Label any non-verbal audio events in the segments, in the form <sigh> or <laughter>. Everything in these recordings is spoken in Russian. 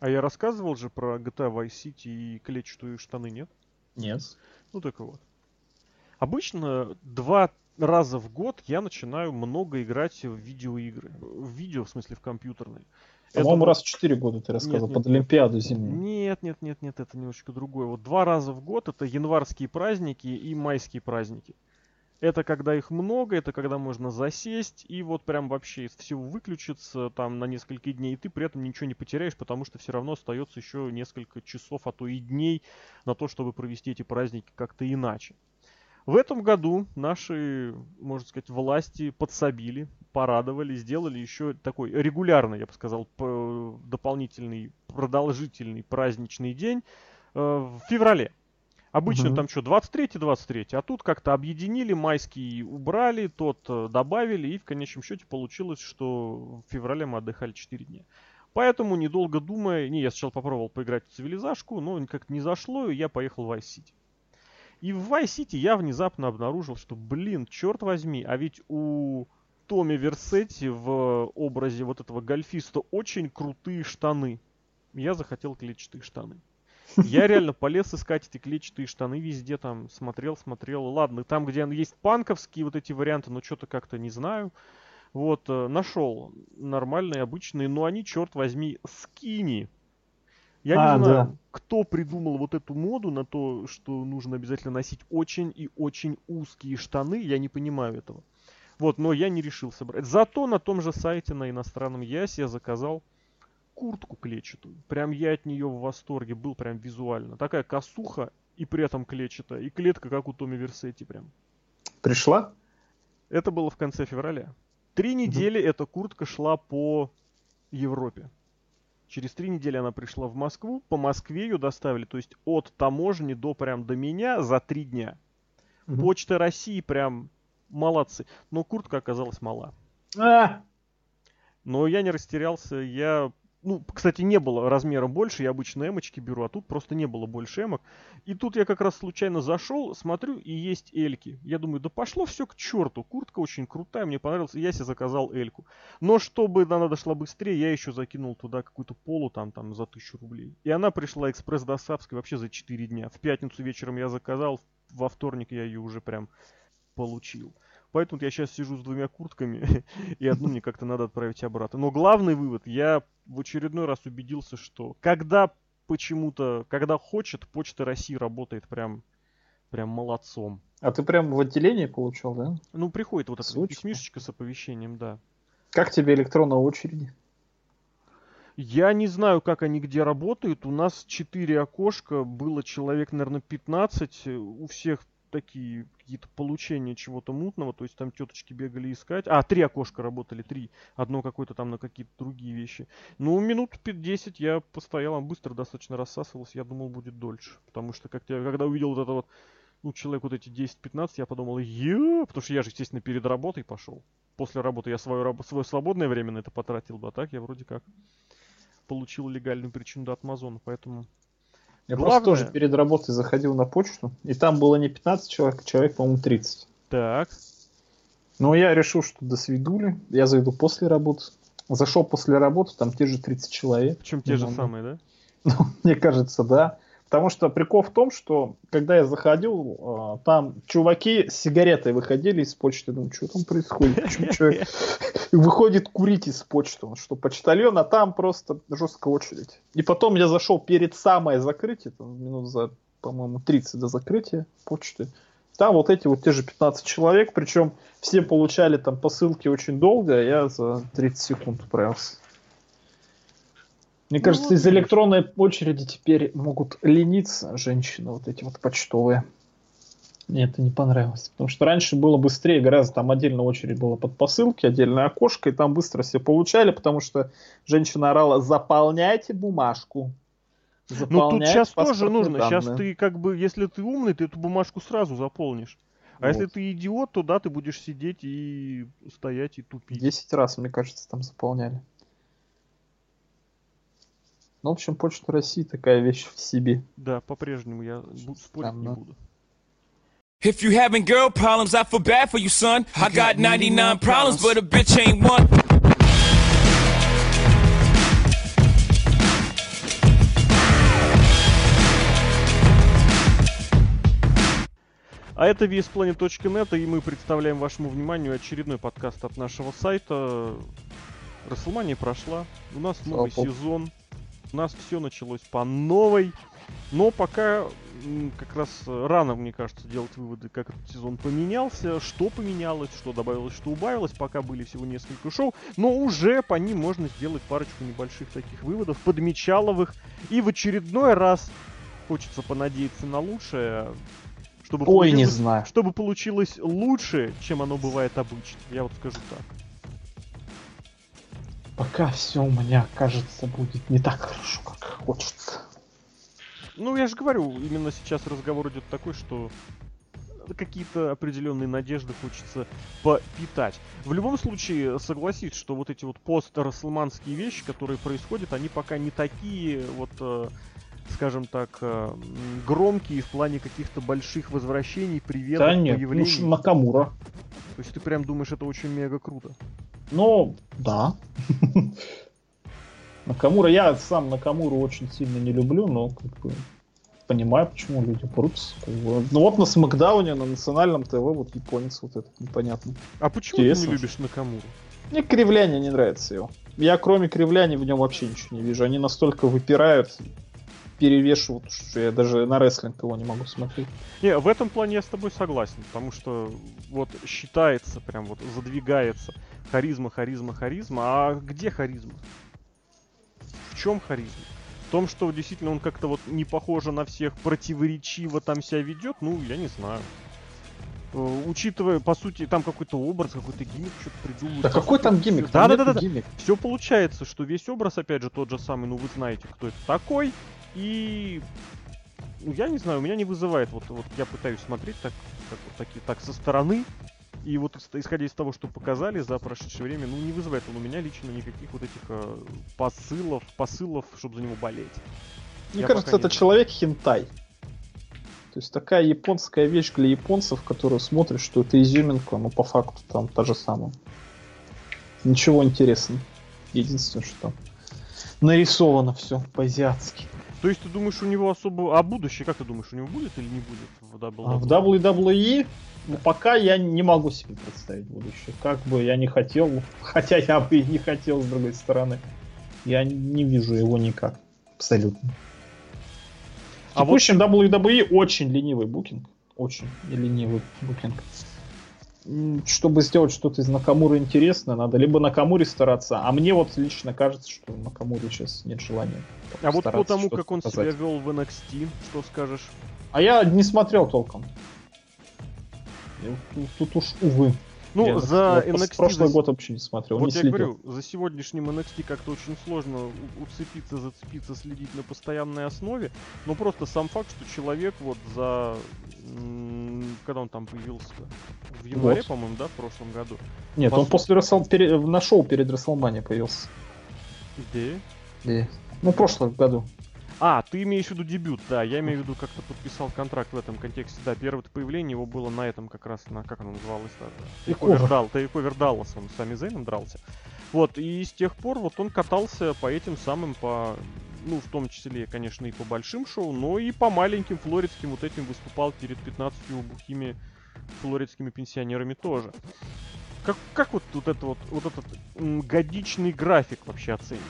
А я рассказывал же про GTA Vice City и клетчатые штаны, нет? Нет. Ну так вот. Обычно два раза в год я начинаю много играть в видеоигры. В видео, в смысле, в компьютерные. По-моему, раз в 4 года ты рассказывал, Нет, под нет, Олимпиаду зимнюю. Нет, нет, нет, нет, это немножечко другое. Вот два раза в год это январские праздники и майские праздники. Это когда их много, это когда можно засесть и вот прям вообще из всего выключиться там на несколько дней, и ты при этом ничего не потеряешь, потому что все равно остается еще несколько часов, а то и дней на то, чтобы провести эти праздники как-то иначе. В этом году наши, можно сказать, власти подсобили, порадовали, сделали еще такой регулярный, я бы сказал, дополнительный, продолжительный праздничный день э, в феврале. Обычно Мгм. там что, 23-23, а тут как-то объединили, майский убрали, тот э, добавили, и в конечном счете получилось, что в феврале мы отдыхали 4 дня. Поэтому, недолго думая, не, я сначала попробовал поиграть в цивилизашку, но как-то не зашло, и я поехал в Vice City. И в Vice City я внезапно обнаружил, что, блин, черт возьми, а ведь у Томми Версетти в образе вот этого гольфиста очень крутые штаны. Я захотел клетчатые штаны. Я реально полез искать эти клетчатые штаны везде, там смотрел, смотрел. Ладно, там, где есть панковские вот эти варианты, но что-то как-то не знаю. Вот, э, нашел нормальные, обычные, но они, черт возьми, скини. Я А, не знаю, да. кто придумал вот эту моду на то, что нужно обязательно носить очень и очень узкие штаны, я не понимаю этого. Вот, но я не решился брать. Зато на том же сайте на иностранном я себе заказал куртку клетчатую. Прям я от нее в восторге был прям визуально. Такая косуха и при этом клетчатая. И клетка, как у Томми Версетти прям. Пришла? Это было в конце февраля. Три недели эта куртка шла по Европе. Через три недели она пришла в Москву. По Москве ее доставили. То есть от таможни до прям до меня за три дня. Почта России прям молодцы. Но куртка оказалась мала. А, Но я не растерялся, я... Ну, кстати, не было размера больше, я обычно эмочки беру, а тут просто не было больше эмок. И тут я как раз случайно зашел, смотрю, и есть эльки. Я думаю, да пошло все к черту, куртка очень крутая, мне понравилась, я себе заказал эльку. Но чтобы она дошла быстрее, я еще закинул туда какую-то полу там, там за тысячу рублей. И она пришла экспресс-доставкой вообще за 4 дня. В пятницу вечером я заказал, во вторник я ее уже прям получил. Поэтому я сейчас сижу с двумя куртками, <laughs> и одну мне как-то надо отправить обратно. Но главный вывод, я в очередной раз убедился, что когда почему-то, когда хочет, Почта России работает прям, прям молодцом. а ты прям в отделении получал, да? Ну, приходит вот эта письмишечка с оповещением, да. Как тебе электронная очереди? Я не знаю, как они где работают. У нас 4 окошка, было человек, наверное, 15. э, У всех такие какие-то получения чего-то мутного, то есть там теточки бегали искать. А, три окошка работали, три. Одно какое-то там на какие-то другие вещи. Ну, минут 5-10 я постоял, он быстро достаточно рассасывался, я думал, будет дольше. Потому что, как я, когда увидел вот это вот, ну, человек вот эти 10-15, я подумал, е потому что я же, естественно, перед работой пошел. После работы я свое, раб- свое свободное время на это потратил бы, а так я вроде как получил легальную причину до Амазона, поэтому... Я Главное- просто тоже перед работой заходил на почту, и там было не 15 человек, а человек, по-моему, 30. Так, Но я решил, что до свидули, я зайду после работы. Зашел после работы, там те же 30 человек. причем те же Ну, самые, да? <laughs> Ну, мне кажется, да. Потому что прикол в том, что когда я заходил, э, там чуваки с сигаретой выходили из почты. Думаю, что там происходит? Почему человек выходит курить из почты? Он что, почтальон, а там просто жесткая очередь. И потом я зашел перед самое закрытие, там, минут за, по-моему, 30 до закрытия почты. Там вот эти вот те же 15 человек, причем все получали там посылки очень долго, а я за 30 секунд управился. Мне Ну, кажется, вот из электронной очереди теперь могут лениться женщины, вот эти вот почтовые. Мне это не понравилось. Потому что раньше было быстрее, гораздо там отдельная очередь была под посылки, отдельное окошко, и там быстро все получали, потому что женщина орала «заполняйте бумажку». Ну тут сейчас тоже нужно. Сейчас данные». ты как бы, если ты умный, ты эту бумажку сразу заполнишь. А если Вот. ты идиот, то да, ты будешь сидеть и стоять и тупить. 10 раз, мне кажется, там заполняли. Ну, в общем, Почта России такая вещь в себе. Да, по-прежнему я спорить не ну. буду. If you having girl problems, I feel bad for you, son. I got 99 problems, but a bitch ain't one. А это VSPlanet.net, и мы представляем вашему вниманию очередной подкаст от нашего сайта. Расселмания прошла, у нас новый Опа. сезон, у нас все началось по новой. Но пока как раз э, рано, мне кажется, делать выводы, как этот сезон поменялся, что поменялось, что добавилось, что убавилось. Пока были всего несколько шоу, но уже по ним можно сделать парочку небольших таких выводов, подмечаловых. И в очередной раз хочется понадеяться на лучшее, чтобы Ой, не знаю. чтобы получилось лучше, чем оно бывает обычно. Я вот скажу так. Пока все у меня, кажется, будет не так хорошо, как хочется. Ну, я же говорю, именно сейчас разговор идет такой, что какие-то определенные надежды хочется попитать. В любом случае, согласись, что вот эти вот пост-расселманские вещи, которые происходят, они пока не такие вот, э, скажем так, э, громкие в плане каких-то больших возвращений, приветов, Да нет, появлений. ну, Накамура. То есть ты прям думаешь, это очень мега круто. Ну, да. Накамура, я сам Накамуру очень сильно не люблю, но как бы понимаю, почему люди прутся. как бы. Ну вот на Смакдауне, на национальном ТВ, вот японец вот этот непонятно. А почему ты Интересно. не любишь Накамуру? Мне кривляние не нравится его. Я кроме кривляния в нем вообще ничего не вижу. Они настолько выпирают, перевешивают, что я даже на рестлинг его не могу смотреть. Не, в этом плане я с тобой согласен, потому что вот считается, прям вот задвигается харизма, харизма, харизма. А где харизма? В чем харизма? В том, что действительно он как-то вот не похоже на всех, противоречиво там себя ведет, ну, я не знаю. Э, Учитывая, по сути, там какой-то образ, какой-то gimmick, что-то придумывают. Да какой там gimmick? Да, да, да, да. gimmick а. Все получается, что весь образ, опять же, тот же самый, ну вы знаете, кто это такой. И ну, я не знаю, у меня не вызывает, вот, вот я пытаюсь смотреть так, так, вот такие, так со стороны. И вот ис- исходя из того, что показали за прошедшее время, ну не вызывает он у меня лично никаких вот этих э, посылов, посылов, чтобы за него болеть. Мне Я кажется, это человек хентай. То есть такая японская вещь для японцев, которую смотришь, что это изюминка, но по факту там та же самая. Ничего интересного. Единственное, что там нарисовано все по-азиатски. То есть ты думаешь, у него особо... А будущее, как ты думаешь, у него будет или не будет в WWE? А в WWE, ну, пока я не могу себе представить будущее. Как бы я не хотел, <laughs> хотя я бы и не хотел, с другой стороны. Я не вижу его никак. Абсолютно. А В текущем WWE очень ленивый букинг. Очень ленивый букинг. Чтобы сделать что-то из Накамуры интересное, надо либо Накамуре стараться, а мне вот лично кажется, что Накамуре сейчас нет желания. А вот по тому, как он показать. себя вел в NXT, что скажешь? А я не смотрел толком. Тут, уж, увы. Ну, Я за вот NXT... Прошлый за- год вообще не смотрел, Вот не я следил. говорю, за сегодняшним NXT как-то очень сложно уцепиться, зацепиться, следить на постоянной основе. Но просто сам факт, что человек вот за... Когда он там появился? В январе, Вот. по-моему, да, в прошлом году? Нет, по он после Рассел... пере- на шоу перед Расселмани появился. Где? Ну, в прошлом году. А, ты имеешь в виду дебют, да, я имею в виду, как-то подписал контракт в этом контексте. Да, первое появление его было на этом как раз, на как оно называлось, да, да. Takeover. Takeover Dall- Takeover Dallas, он с Сами Зейном дрался. Вот, и с тех пор вот он катался по этим самым, по, ну, в том числе, конечно, и по большим шоу, но и по маленьким флоридским вот этим выступал перед 15 бухими флоридскими пенсионерами тоже. Как, как вот, вот это вот, вот этот м, годичный график вообще оценить?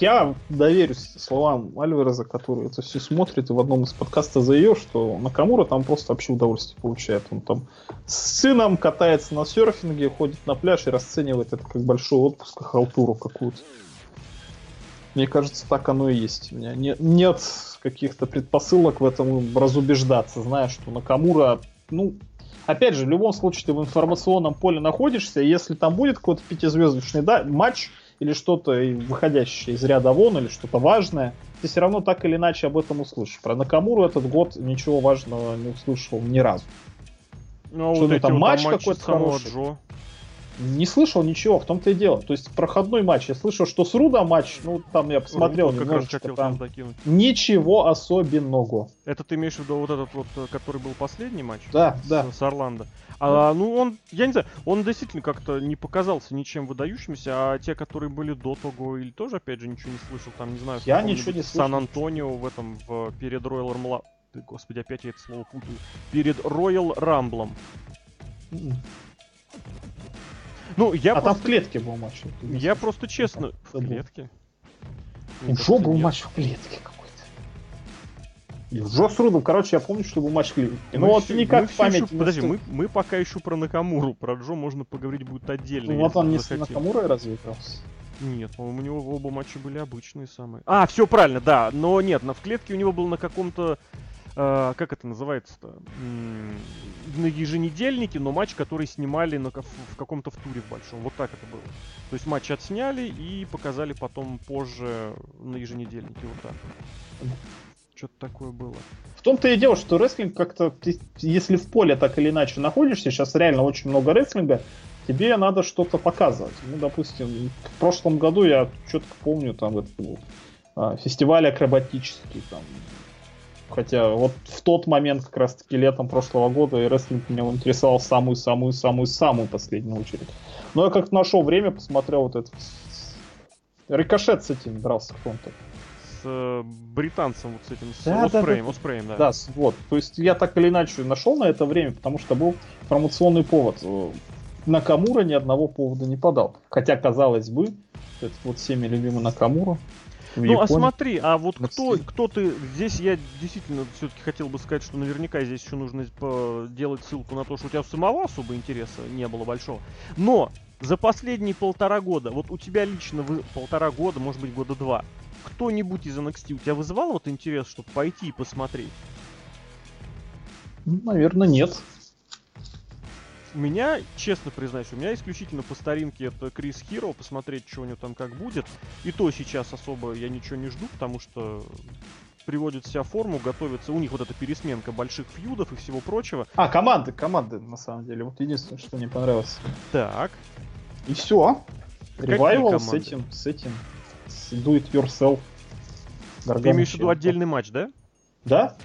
Я доверюсь словам Альвареза, который это все смотрит, и в одном из подкастов заявил, что Накамура там просто вообще удовольствие получает. Он там с сыном катается на серфинге, ходит на пляж и расценивает это как большой отпуск, халтуру какую-то. Мне кажется, так оно и есть. У меня не- нет каких-то предпосылок в этом разубеждаться, зная, что Накамура, ну, опять же, в любом случае ты в информационном поле находишься, и если там будет какой-то пятизвездочный да, матч, или что-то выходящее из ряда вон, или что-то важное, ты все равно так или иначе об этом услышишь. Про Накамуру этот год ничего важного не услышал ни разу. Ну, а Что вот ну, там вот матч матчи какой-то хороший. Джо. Не слышал ничего, в том-то и дело. То есть проходной матч. Я слышал, что с Руда матч, ну там я посмотрел Вот как раз там ничего особенного. Это ты имеешь в виду вот этот вот, э, который был последний матч? Да, с, да. с Орландо. А, ну, он, я не знаю, он действительно как-то не показался ничем выдающимся, а те, которые были до того, или тоже, опять же, ничего не слышал, там, не знаю, Я ничего не слышал. Сан-Антонио в этом, в, перед Rumble. ты, господи, опять я это слово путаю. Перед Royal Рамблом. Ну, я А там просто... в клетке был матч. Я просто честно... В забыл. клетке? У Мне Джо кажется, был нет. матч в клетке какой-то. Джо с Рудом, короче, я помню, что был матч в клетке. Мы Ну вот никак мы в память не Подожди, мы, мы пока еще про Накамуру. Про Джо можно поговорить будет отдельно. Ну вот он не с. Накамурой разве игрался? Нет, по-моему, у него оба матча были обычные самые. А, все правильно, да. Но нет, на в клетке у него был на каком-то. Э, как это называется-то? На еженедельнике, но матч, который снимали на, в каком-то в туре в большом. Вот так это было. То есть матч отсняли и показали потом позже на еженедельнике. Вот так. Что-то такое было. В том-то и дело, что рестлинг как-то, ты- если в поле так или иначе находишься, сейчас реально очень много рестлинга, тебе надо что-то показывать. Ну, допустим, в прошлом году я четко помню, там это был а, фестиваль акробатический, там. Хотя вот в тот момент, как раз таки летом прошлого года, и рестлинг меня интересовал в самую-самую-самую-самую последнюю очередь. Но я как-то нашел время, посмотрел вот этот Рикошет с этим дрался кто-то. С э, британцем вот с этим, с Да, да, Оспреем, да. Оспреем, да. Да, вот. То есть я так или иначе нашел на это время, потому что был промоционный повод. Э, Накамура ни одного повода не подал. Хотя, казалось бы, этот вот всеми любимый Накамура. В Ну, а смотри, а вот кто, кто ты... Здесь я действительно все-таки хотел бы сказать, что наверняка здесь еще нужно по- делать ссылку на то, что у тебя самого особо интереса не было большого. Но за последние полтора года, вот у тебя лично вы, полтора года, может быть, года два, кто-нибудь из NXT у тебя вызывал вот интерес, чтобы пойти и посмотреть? Наверное, нет. У меня, честно признаюсь, у меня исключительно по старинке это Крис Хиро, посмотреть, что у него там как будет. И то сейчас особо я ничего не жду, потому что приводит себя в форму, готовится. У них вот эта пересменка больших фьюдов и всего прочего. А, команды, команды, на самом деле. Вот единственное, что мне понравилось. Так, И все. Ревайвал с этим, с этим. С Do It Yourself. ты Гаргана имеешь в виду отдельный матч, да? Да?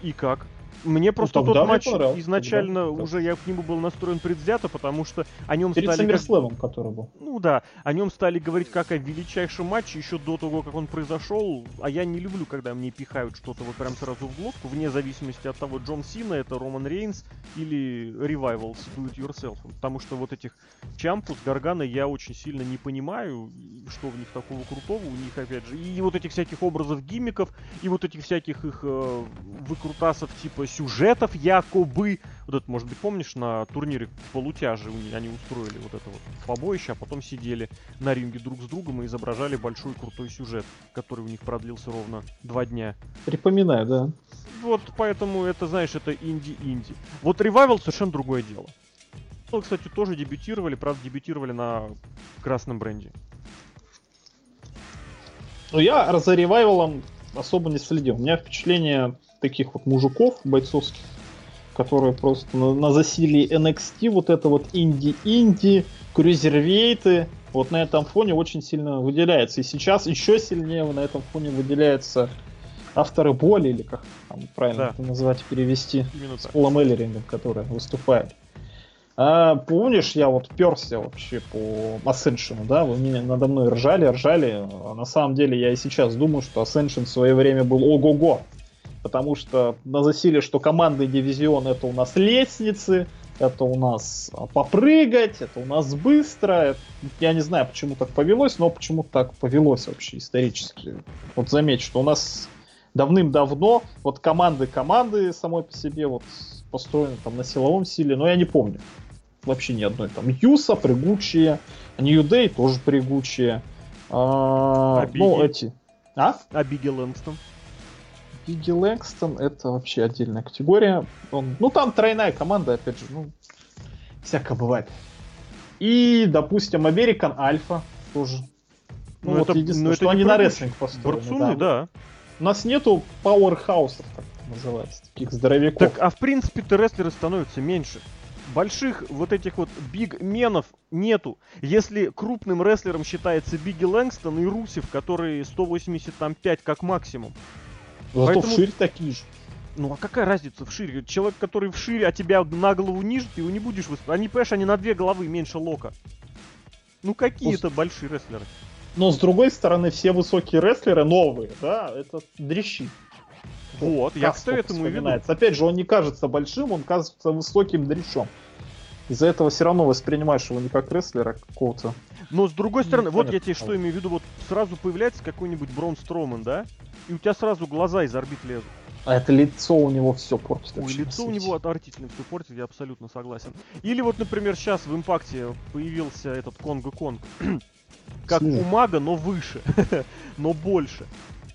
И как? Мне просто тогда тот матч изначально тогда уже я к нему был настроен предвзято, потому что о нем Перед стали... Саммерслэмом, который был. Ну да, о нем стали говорить как о величайшем матче еще до того, как он произошел. А я не люблю, когда мне пихают что-то вот прям сразу в глотку, вне зависимости от того, Джон Сина, это Роман Рейнс или Revival с Do It Yourself. Потому что вот этих Чампус, Гаргана я очень сильно не понимаю, что в них такого крутого, у них опять же, и вот этих всяких образов гиммиков, и вот этих всяких их э, выкрутасов типа сюжетов якобы. Вот это, может быть, помнишь, на турнире полутяжи они устроили вот это вот побоище, а потом сидели на ринге друг с другом и изображали большой крутой сюжет, который у них продлился ровно два дня. Припоминаю, да. Вот поэтому это, знаешь, это инди-инди. Вот Revival совершенно другое дело. Ну, кстати, тоже дебютировали, правда, дебютировали на красном бренде. Но я за ревайвалом особо не следил. У меня впечатление таких вот мужиков бойцовских, которые просто на, на засилии NXT, вот это вот инди-инди, крузервейты, вот на этом фоне очень сильно выделяется. И сейчас еще сильнее на этом фоне выделяются авторы боли, или как там правильно Да. это назвать, перевести, Именно с. Полом Эллерингом, которые выступают. А, помнишь, я вот перся вообще по Ascension, да, вы меня надо мной ржали, ржали. А на самом деле я и сейчас думаю, что Ascension в свое время был ого-го. Потому что на засилие, что командный дивизион это у нас лестницы, это у нас а, попрыгать, это у нас быстро. Это- Я не знаю, почему так повелось, но почему так повелось вообще исторически. Вот заметь, что у нас давным-давно вот команды команды самой по себе вот построены там на силовом силе, но я не помню. Вообще ни одной. Там Юса прыгучие, Нью Дэй тоже прыгучие. А, ну, эти. А? А Бигги Лэнгстон? Бигги Лэнгстон это вообще отдельная категория. Он, ну там тройная команда, опять же, ну всякое бывает. И, допустим, American Альфа тоже. Ну, Ну, вот это- единственное, ну, что они на рестлинг построены. Борцуны, да. У нас нету пауэрхаусов, как это называется, таких здоровяков. Так, а в принципе-то рестлеры становятся меньше. Больших вот этих вот биг-менов нету. Если крупным рестлером считается Бигги Лэнгстон и Русев, которые 185 как максимум. Зато поэтому- вширь такие же. Ну а какая разница в шире? Человек, который в шире, а тебя на голову ниже, ты его не будешь выступать. Они, понимаешь, они на две головы меньше лока. Ну какие Ну, это большие рестлеры? Но с другой стороны, все высокие рестлеры новые, да, это дрищи. Вот, я, кстати, этому и веду. Опять же, он не кажется большим, он кажется высоким дрищом. Из-за этого все равно воспринимаешь его не как рестлера какого-то. Но с другой стороны, вот я тебе что имею в виду, вот сразу появляется какой-нибудь Брон Строман, да? И у тебя сразу глаза из орбит лезут. А это лицо у него все портит. Ой, лицо у него отвратительно все портит, я абсолютно согласен. Или вот, например, сейчас в импакте появился этот Конго Конг. <clears throat> как у мага, но выше, <laughs> но больше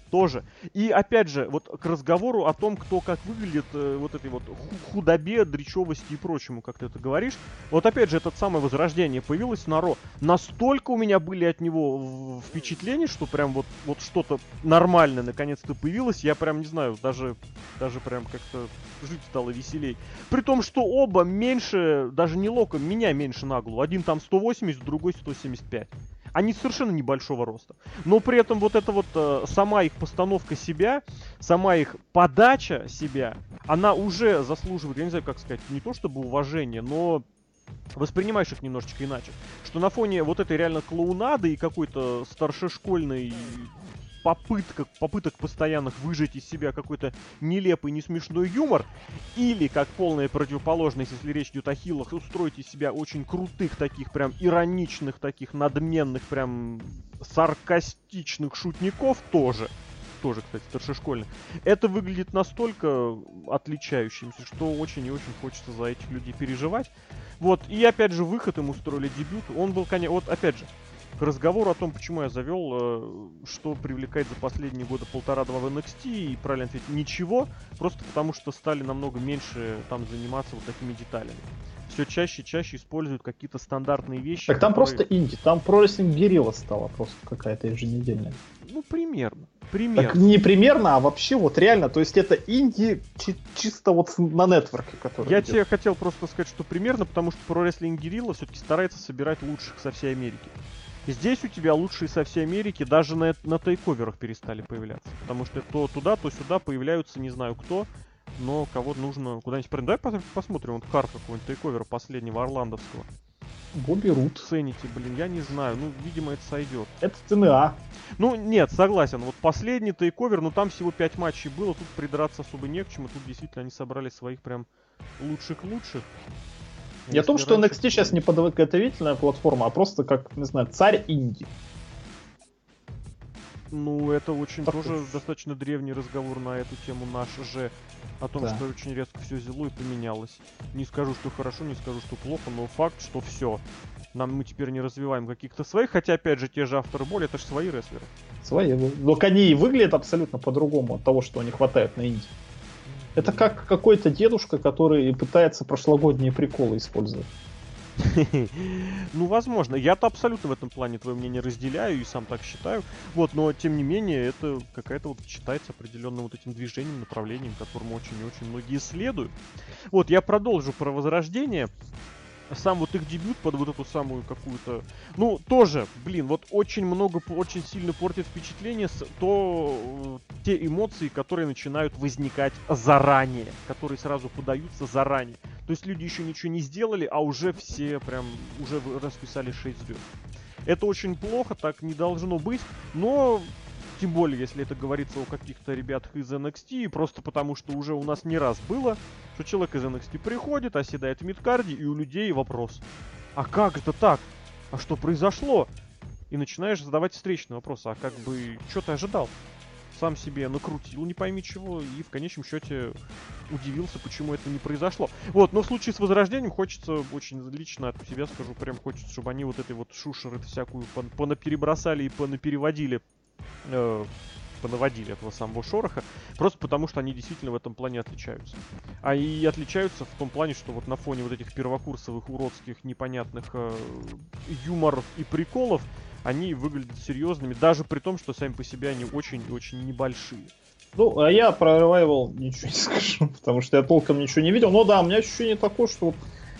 тоже. И опять же, вот к разговору о том, кто как выглядит, э, вот этой вот худобе, дречевости и прочему, как ты это говоришь. Вот опять же, это самое возрождение появилось на Ро. Настолько у меня были от него впечатления, что прям вот, вот что-то нормальное наконец-то появилось. Я прям не знаю, даже, даже прям как-то жить стало веселей. При том, что оба меньше, даже не локом, меня меньше наглу. Один там 180, другой 175. Они совершенно небольшого роста. Но при этом вот эта вот э, сама их постановка себя, сама их подача себя, она уже заслуживает, я не знаю, как сказать, не то чтобы уважения, но воспринимаешь их немножечко иначе. Что на фоне вот этой реально клоунады и какой-то старшешкольной попытка, попыток постоянных выжить из себя какой-то нелепый, не смешной юмор, или, как полная противоположность, если речь идет о хилах, устроить из себя очень крутых таких, прям ироничных, таких надменных, прям саркастичных шутников тоже, тоже, кстати, старшешкольных, это выглядит настолько отличающимся, что очень и очень хочется за этих людей переживать. Вот, и опять же, выход им устроили дебют, он был, конечно, вот опять же, к разговору о том, почему я завел, э, что привлекает за последние годы полтора-два в NXT, и правильно ответить, ничего, просто потому что стали намного меньше там заниматься вот такими деталями. Все чаще и чаще используют какие-то стандартные вещи. Так там которые... просто инди, там про рестлинг Герилла стала просто какая-то еженедельная. Ну, примерно. Примерно. Так не примерно, а вообще вот реально. То есть это инди чи- чисто вот на нетворке, который Я идет. тебе хотел просто сказать, что примерно, потому что про рестлинг Герилла все-таки старается собирать лучших со всей Америки. Здесь у тебя лучшие со всей Америки даже на, на тейковерах перестали появляться. Потому что то туда, то сюда появляются не знаю кто, но кого нужно куда-нибудь... Давай посмотрим вот карту какого-нибудь тейковера последнего орландовского. Бобби Рут. Цените, блин, я не знаю. Ну, видимо, это сойдет. Это ТНА. Ну, нет, согласен. Вот последний тейковер, ну там всего 5 матчей было, тут придраться особо не к чему. Тут действительно они собрали своих прям лучших-лучших. Не о том, что NXT сейчас не подготовительная платформа, а просто как, не знаю, царь Инди. Ну, это очень так тоже уж. достаточно древний разговор на эту тему наш же. О том, да. что очень резко все взяло и поменялось. Не скажу, что хорошо, не скажу, что плохо, но факт, что все. Нам мы теперь не развиваем каких-то своих, хотя, опять же, те же авторы боли, это же свои рестлеры. Свои. Но они и выглядят абсолютно по-другому от того, что не хватает на инди. Это как какой-то дедушка, который пытается прошлогодние приколы использовать. <laughs> Ну, возможно. Я-то абсолютно в этом плане твое мнение разделяю и сам так считаю. Вот, но тем не менее, это какая-то вот считается определенным вот этим движением, направлением, которому очень и очень многие следуют. Вот, я продолжу про возрождение сам вот их дебют под вот эту самую какую-то... Ну, тоже, блин, вот очень много, очень сильно портит впечатление с, то э, те эмоции, которые начинают возникать заранее, которые сразу подаются заранее. То есть люди еще ничего не сделали, а уже все прям, уже расписали 6 звезд. Это очень плохо, так не должно быть, но тем более, если это говорится о каких-то ребятах из NXT, просто потому что уже у нас не раз было, что человек из NXT приходит, оседает в мидкарде, и у людей вопрос. А как это так? А что произошло? И начинаешь задавать встречный вопрос, а как бы, что ты ожидал? Сам себе накрутил, не пойми чего, и в конечном счете удивился, почему это не произошло. Вот, но в случае с Возрождением хочется, очень лично от себя скажу, прям хочется, чтобы они вот этой вот шушеры всякую понаперебросали и понапереводили э, понаводили этого самого шороха, просто потому что они действительно в этом плане отличаются. А и отличаются в том плане, что вот на фоне вот этих первокурсовых, уродских, непонятных э, юморов и приколов, они выглядят серьезными, даже при том, что сами по себе они очень и очень небольшие. Ну, а я про Revival ничего не <laughs> скажу, потому что я толком ничего не видел. Но да, у меня ощущение такое, что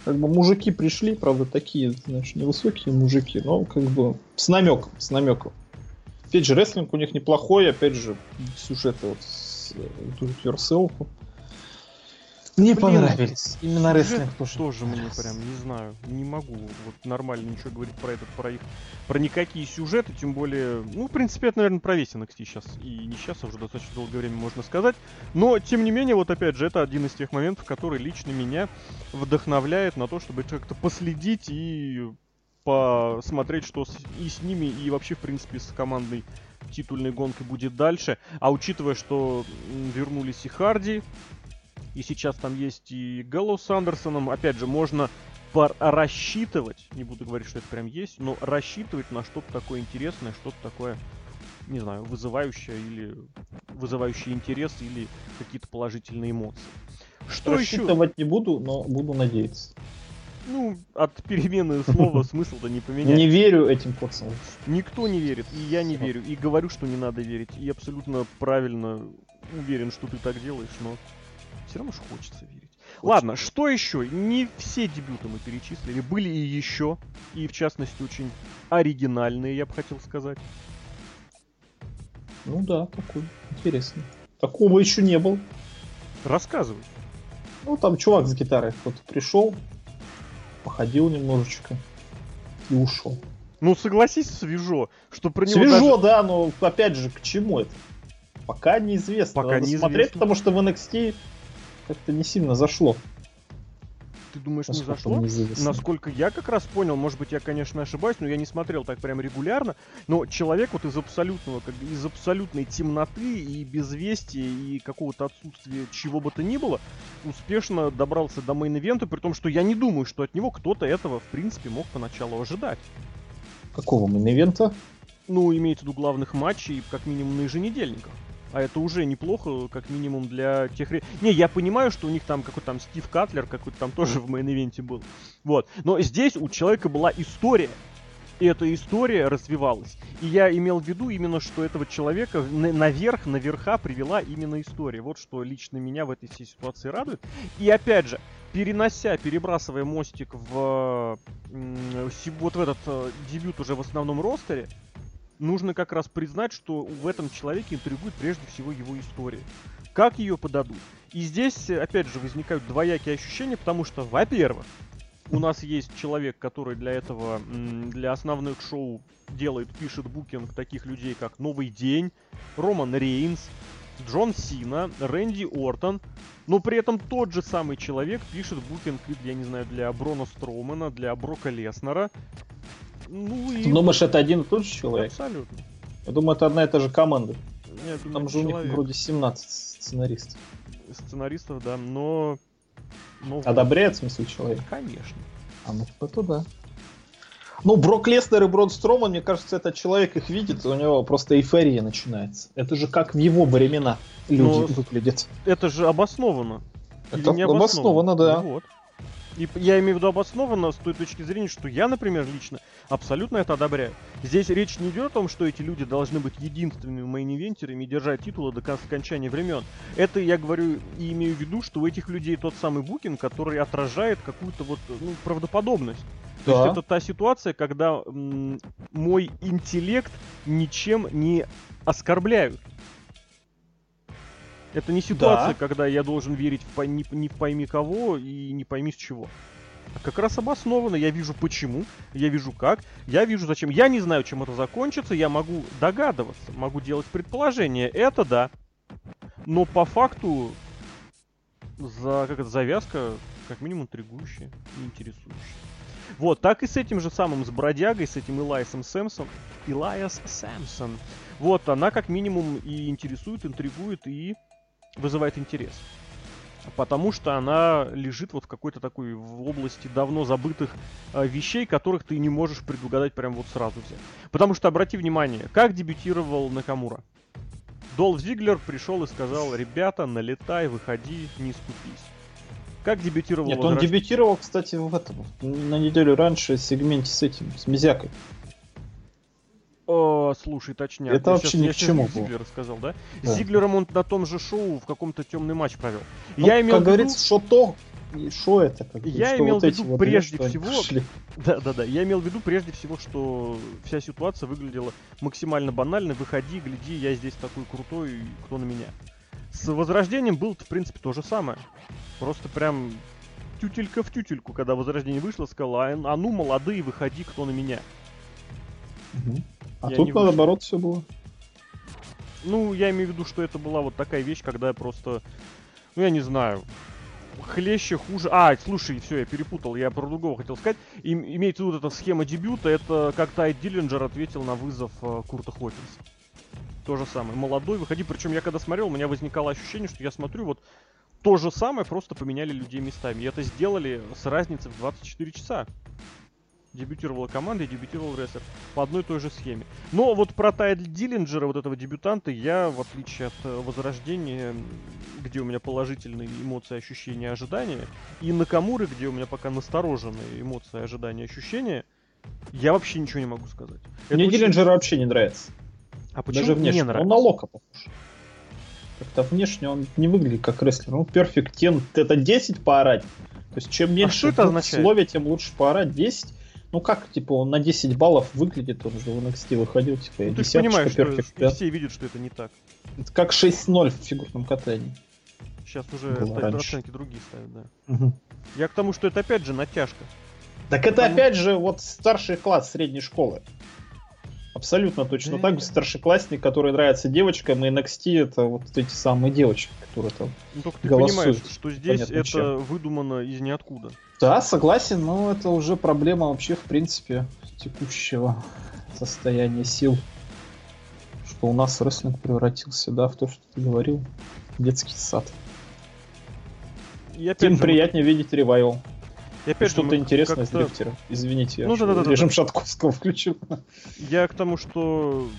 как бы мужики пришли, правда, такие, знаешь, невысокие мужики, но как бы с намеком, с намеком. Опять же, рестлинг у них неплохой, опять же, сюжеты вот с Do It Yourself. Мне Блин, понравились. Именно рестлинг тоже. тоже мне прям не знаю, не могу вот нормально ничего говорить про этот, про их, про никакие сюжеты, тем более, ну, в принципе, это, наверное, про весь NXT сейчас, и не сейчас, а уже достаточно долгое время можно сказать, но, тем не менее, вот опять же, это один из тех моментов, который лично меня вдохновляет на то, чтобы как-то последить и посмотреть, что с- и с ними, и вообще, в принципе, с командной титульной гонкой будет дальше. А учитывая, что вернулись и Харди, и сейчас там есть и Гэллоу с Андерсоном, опять же, можно рассчитывать, не буду говорить, что это прям есть, но рассчитывать на что-то такое интересное, что-то такое, не знаю, вызывающее или вызывающее интерес или какие-то положительные эмоции. Что еще? Не буду, но буду надеяться. Ну, от перемены слова смысл-то не поменять. Не верю этим пацанам. Никто не верит, и я не верю, и говорю, что не надо верить, и абсолютно правильно уверен, что ты так делаешь, но все равно же хочется верить. Ладно, что еще? Не все дебюты мы перечислили, были и еще, и в частности очень оригинальные, я бы хотел сказать. Ну да, такой интересный. Такого еще не было. Рассказывай. Ну, там чувак с гитарой вот пришел, походил немножечко и ушел. Ну согласись, свежо, что про него Свежо, даже- да, но опять же, к чему это? Пока неизвестно. Пока Надо неизвестно. смотреть, потому что в NXT как-то не сильно зашло. Ты думаешь, не зашло? Насколько я как раз понял, может быть, я, конечно, ошибаюсь, но я не смотрел так прям регулярно, но человек вот из абсолютного, как из абсолютной темноты и безвестия и какого-то отсутствия чего бы то ни было, успешно добрался до main event а, при том, что я не думаю, что от него кто-то этого, в принципе, мог поначалу ожидать. Какого main event а? Ну, имеется в виду главных матчей, как минимум на еженедельниках. А это уже неплохо, как минимум для тех... Не, я понимаю, что у них там какой-то там Стив Катлер какой-то там тоже в main event е был. Вот. Но здесь у человека была история. И эта история развивалась. И я имел в виду именно, что этого человека на- наверх, наверха привела именно история. Вот что лично меня в этой всей ситуации радует. И опять же, перенося, перебрасывая мостик в вот в этот э, дебют уже в основном roster е, нужно как раз признать, что в этом человеке интригует прежде всего его история. Как ее подадут? И здесь, опять же, возникают двоякие ощущения, потому что, во-первых, у нас есть человек, который для этого, для основных шоу делает, пишет букинг таких людей, как Новый День, Роман Рейнс, Джон Сина, Рэнди Ортон, но при этом тот же самый человек пишет букинг, я не знаю, для Брона Строумена, для Брока Леснера. Ну и... Ты думаешь, это один и тот же человек? Абсолютно. Я думаю, это одна и та же команда. Думаю, Там же у них человек. вроде 17 сценаристов. сценаристов, да, но... но Одобряет, в смысле, человек? Конечно. А ну это да. Ну, Брок Леснер и Брон Строман, мне кажется, этот человек их видит, у него просто эйфория начинается. Это же как в его времена люди Но- выглядят. Это же обосновано. Это не обосновано, да. Ну Вот. И я имею в виду обоснованно с той точки зрения, что я, например, лично абсолютно это одобряю. Здесь речь не идет о том, что эти люди должны быть единственными main eventer ами и держать титулы до кон- окончания времен. Это я говорю и имею в виду, что у этих людей тот самый booking, который отражает какую-то вот ну, правдоподобность. То Да. есть это та ситуация, когда м, мой интеллект ничем не оскорбляют. Это не ситуация, Да. когда я должен верить в не, не в пойми кого и не пойми с чего. Как раз обоснованно, я вижу почему, я вижу как, я вижу зачем. Я не знаю, чем это закончится, я могу догадываться, могу делать предположения, это да. Но по факту за как это завязка как минимум интригующая и интересующая. Вот, так и с этим же самым, с бродягой, с этим Илайсом Сэмсон. Илайас Сэмсон. Вот, она как минимум и интересует, интригует и вызывает интерес. Потому что она лежит вот в какой-то такой в области давно забытых э, вещей, которых ты не можешь предугадать прям вот сразу взять. Потому что обрати внимание, как дебютировал Накамура. Долф Зиглер пришел и сказал, ребята, налетай, выходи, не скупись. Как дебютировал Нет, он возраж- дебютировал, кстати, в этом, на неделю раньше в сегменте с этим, с Мизякой. О, слушай, точняк. Это Я вообще щас- ни я к чему не было. Зиглера сказал, да? Да. Зиглером он на том же шоу в каком-то темный матч провел. Ну, я имел как в виду... говорится, что то, и что это, как Я что имел вот в виду вот прежде что всего-. Да, да, да. Я имел в виду прежде всего, что вся ситуация выглядела максимально банально. Выходи, гляди, я здесь такой крутой, кто на меня. С Возрождением было, в принципе, то же самое. Просто прям тютелька в тютельку, когда Возрождение вышло, сказала, а, а ну, молодые, выходи, кто на меня. Угу. А Я тут наоборот все было. Ну, я имею в виду, что это была вот такая вещь, когда я просто, ну, я не знаю, хлеще, хуже. А, слушай, все, я перепутал, я про другого хотел сказать. Им, имеется в виду вот эта схема дебюта, это как Тайт Диллинджер ответил на вызов э, Курта Хокинса. То же самое. Молодой, выходи. Причем я когда смотрел, у меня возникало ощущение, что я смотрю вот то же самое, просто поменяли людей местами. И это сделали с разницей в 24 часа. Дебютировала команда и дебютировал рестлер по одной и той же схеме. Но вот про Тайд Диллинджера, вот этого дебютанта, я, в отличие от э, Возрождения, где у меня положительные эмоции, ощущения, ожидания, и Накамуры, где у меня пока настороженные эмоции, ожидания, ощущения, я вообще ничего не могу сказать. Это Мне очень- Диллинджер вообще не нравится. А почему Даже внешне. Он нравится? на Лока похож. Как-то внешне он не выглядит как рестлер. Ну, Perfect 10, это 10 поорать. То есть, чем меньше А что это означает? слове, тем лучше поорать. 10. Ну как, типа, он на 10 баллов выглядит, он же в NXT выходил, типа, Ну, ты же понимаешь, что, что все видят, что это не так. Это как 6-0 в фигурном катании. Сейчас уже Было ста- раньше. оценки другие ставят, да. Я к тому, что это опять же натяжка. Так это Потому- опять же вот старший класс средней школы. Абсолютно точно Да. так же старшеклассник, который нравится девочкам, и NXT это вот эти самые девочки, которые там. Ну, только ты Голосуют. понимаешь, что здесь это чем. выдумано из ниоткуда. Да, согласен, но это уже проблема вообще, в принципе, текущего состояния сил. Что у нас рестлинг превратился, да, в то, что ты говорил, детский сад. Опять Тем же, приятнее видеть ревайвал. и опять Что-то интересное с как-то- дрифтером. Извините, я Ну ещё да-да-да-да. режим Шатковского включил. Я к тому, что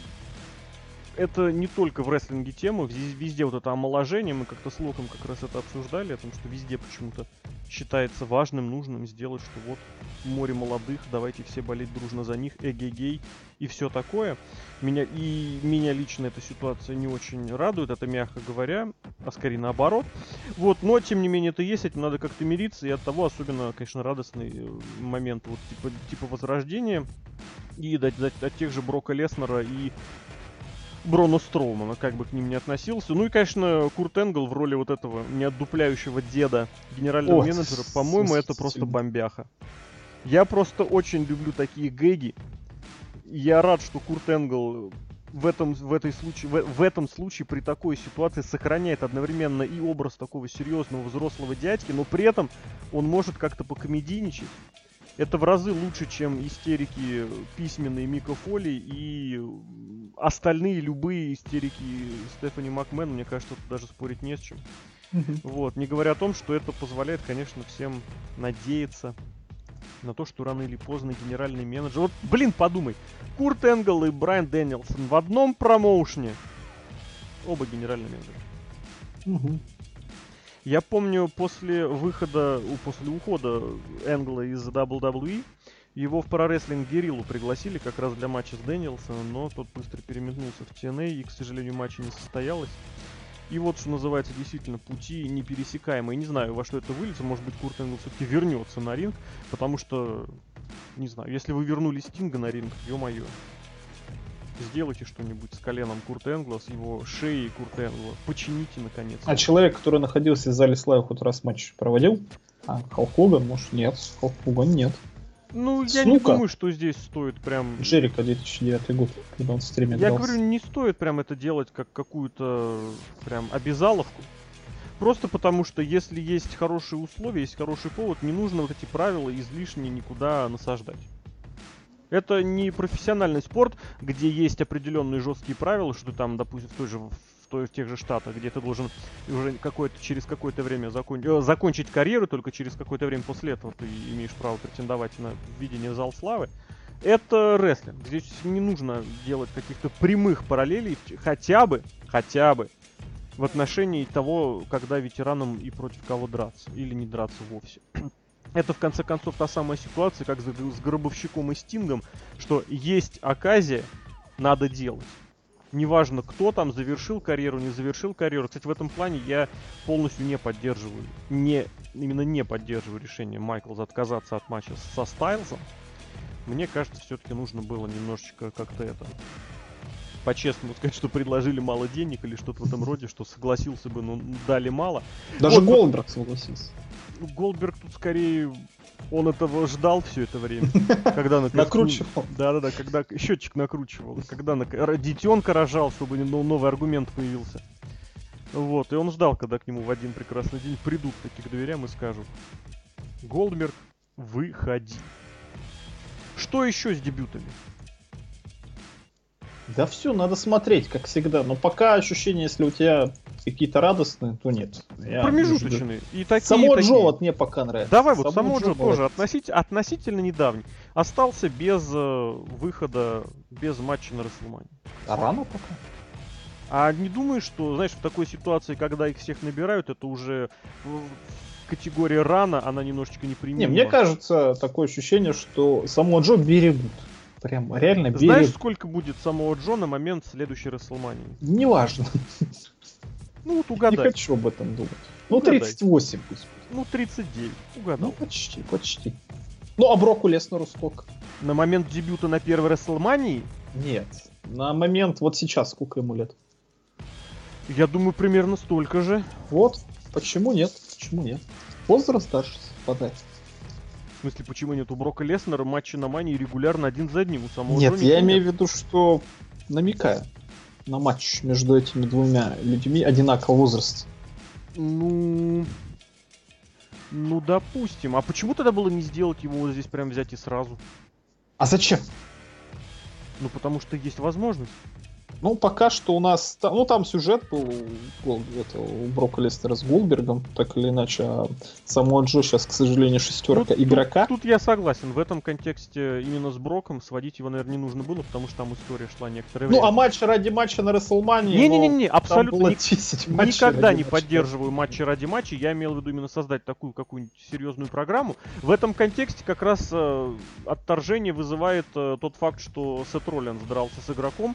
это не только в рестлинге тема, здесь везде вот это омоложение, мы как-то с Локом как раз это обсуждали, о том, что везде почему-то считается важным, нужным сделать, что вот море молодых, давайте все болеть дружно за них, эгегей и все такое. Меня, и меня лично эта ситуация не очень радует, это мягко говоря, а скорее наоборот. Вот, но тем не менее это есть, этим надо как-то мириться, и от того особенно, конечно, радостный э, момент вот типа, типа возрождения и от, от- от тех же Брока Леснера и Брона Строумана, как бы к ним не относился. Ну и, конечно, Курт Энгл в роли вот этого неотдупляющего деда генерального Ох, менеджера, по-моему, это просто бомбяха. Я просто очень люблю такие гэги. Я рад, что Курт Энгл в этом, в, этой случае, в, в этом случае при такой ситуации сохраняет одновременно и образ такого серьезного взрослого дядьки, но при этом он может как-то покомедийничать. Это в разы лучше, чем истерики письменные Мика Фоли и остальные любые истерики Стефани Макмен. Мне кажется, тут даже спорить не с чем. Вот, не говоря о том, что это позволяет, конечно, всем надеяться на то, что рано или поздно генеральный менеджер... Вот, блин, подумай, Курт Энгл и Брайан Дэнилсон в одном промоушне. Оба генеральные менеджера. Я помню, после выхода, после ухода Энгла из WWE, его в прорестлинг Гериллу пригласили как раз для матча с Дэнилсоном, но тот быстро переметнулся в TNA, и, к сожалению, матча не состоялось. И вот, что называется, действительно, пути непересекаемые. Не знаю, во что это выльется. Может быть, Курт Энгл все-таки вернется на ринг, потому что, не знаю, если вы вернули Стинга на ринг, ё-моё, сделайте что-нибудь с коленом Курта Энгла, с его шеей Курта Энгла. Почините, наконец. А человек, который находился в зале славы, хоть раз матч проводил? А, Халк Хоган, может, нет. Халк Хоган нет. Ну, я не думаю, что здесь стоит прям... Джерика 2009 год, когда он в стриме Я говорю, не стоит прям это делать как какую-то прям обязаловку. Просто потому что если есть хорошие условия, есть хороший повод, не нужно вот эти правила излишне никуда насаждать. Это не профессиональный спорт, где есть определенные жесткие правила, что там, допустим, в той же в, тех же штатах, где ты должен уже какое-то, через какое-то время закон- э, закончить карьеру, только через какое-то время после этого ты имеешь право претендовать на введение в зал славы. Это рестлинг. Здесь не нужно делать каких-то прямых параллелей, хотя бы, хотя бы в отношении того, когда ветеранам и против кого драться, или не драться вовсе. Это, в конце концов, та самая ситуация, как с Гробовщиком и Стингом, что есть оказия, надо делать. Неважно, кто там завершил карьеру, не завершил карьеру. Кстати, в этом плане я полностью не поддерживаю, не, именно не поддерживаю решение Майклза отказаться от матча со Стайлзом. Мне кажется, все-таки нужно было немножечко как-то это по-честному сказать, что предложили мало денег или что-то в этом роде, что согласился бы, но дали мало. Даже Вот. Голдберг согласился. Ну, Голдберг тут скорее, он этого ждал все это время. <laughs> Когда наконец- Накручивал. Да-да-да, когда счетчик накручивал, когда на... детенка рожал, чтобы ну, новый аргумент появился. Вот, и он ждал, когда к нему в один прекрасный день придут такие к дверям и скажут Голдберг, выходи. Что еще с дебютами? Да все, надо смотреть, как всегда. Но пока ощущение, если у тебя какие-то радостные, то нет. Я Промежуточные. И такие, Само и такие. Джо вот мне пока нравится. Давай вот само Джо Джо тоже относить- относительно недавний. Остался без э, выхода, без матча на Расселмане. А рано пока. А не думаешь, что, знаешь, в такой ситуации, когда их всех набирают, это уже категория рано, она немножечко Не, неприменима. мне кажется, такое ощущение, что само Джо берегут. Прям реально Знаешь, берегут. сколько будет самого Джо на момент следующей Расселмании? Неважно. Ну вот Не угадай. хочу об этом думать. Ну, Угадай. 38 пусть. будет. Ну 39. Ну, Угадал. почти, почти. Ну, а Броку Леснеру сколько? На момент дебюта на первой Расселмании, Нет. На момент вот сейчас сколько ему лет? я думаю, примерно столько же. Вот. Почему нет? Почему нет? Возраст даже совпадает. В смысле, почему нет у Брока Леснера матчи на Мании регулярно один за одним? У самого Нет, Джо я никого имею нет. в виду, что намекаю на матч между этими двумя людьми одинакового возраста. Ну... Ну, допустим. А почему тогда было не сделать его вот здесь прям взять и сразу? А зачем? Ну, потому что есть возможность. Ну, пока что у нас... Ну, там сюжет был у, этого, у Брока Лестера с Голдбергом, так или иначе. А само Джо сейчас, к сожалению, шестерка Ну, игрока. Тут, тут я согласен. В этом контексте именно с Броком сводить его, наверное, не нужно было, потому что там история шла некоторое время. Ну, а матч ради матча на Расселмане... Не-не-не, ну, абсолютно ни- 10 матчей Никогда не матча. поддерживаю матчи ради матча. Я имел в виду именно создать такую какую-нибудь серьезную программу. В этом контексте как раз э, отторжение вызывает э, тот факт, что Сет Роллинс дрался с игроком.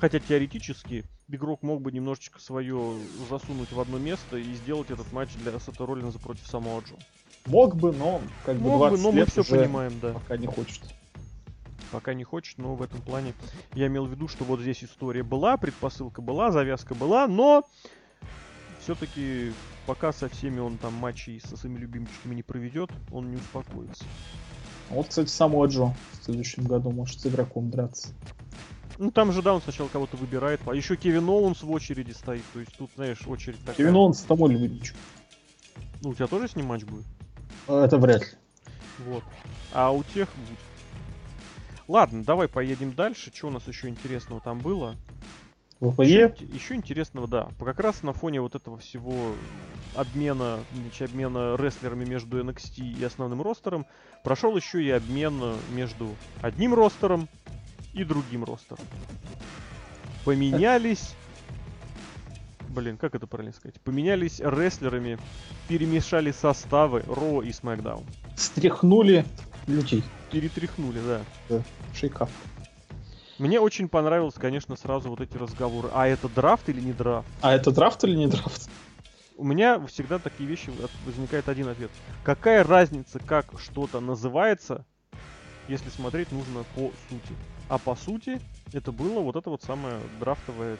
Хотя теоретически игрок мог бы немножечко свое засунуть в одно место и сделать этот матч для Сета Роллинза против самого Джо. Мог бы, но как бы Мог бы, 20 но мы лет все уже понимаем, да. пока не хочет. Пока не хочет, но в этом плане я имел в виду, что вот здесь история была, предпосылка была, завязка была, но все-таки пока со всеми он там матчи со своими любимчиками не проведет, он не успокоится. Вот, кстати, Самоа Джо в следующем году может с Игроком драться. Ну там же, да, он сначала кого-то выбирает, а еще Кевин Оуэнс в очереди стоит, то есть тут, знаешь, очередь такая. Кевин Оуэнс это мой любимчик. Ну у тебя тоже с ним матч будет? А, Это вряд ли. Вот. А у тех будет. Ладно, давай поедем дальше. Что у нас еще интересного там было? ВПЕ. Еще интересного, да. Как раз на фоне вот этого всего обмена, значит, обмена рестлерами между NXT и основным ростером, прошел еще и обмен между одним ростером и другим ростером. Поменялись... Блин, как это правильно сказать? Поменялись рестлерами, перемешали составы Ро и SmackDown. Стряхнули людей. Перетряхнули, да. Shake-up. Мне очень понравилось, конечно, сразу вот эти разговоры. А это драфт или не драфт? А это драфт или не драфт? У меня всегда такие вещи возникает один ответ. Какая разница, как что-то называется, если смотреть нужно по сути. А по сути, это было вот это вот самое драфтовое,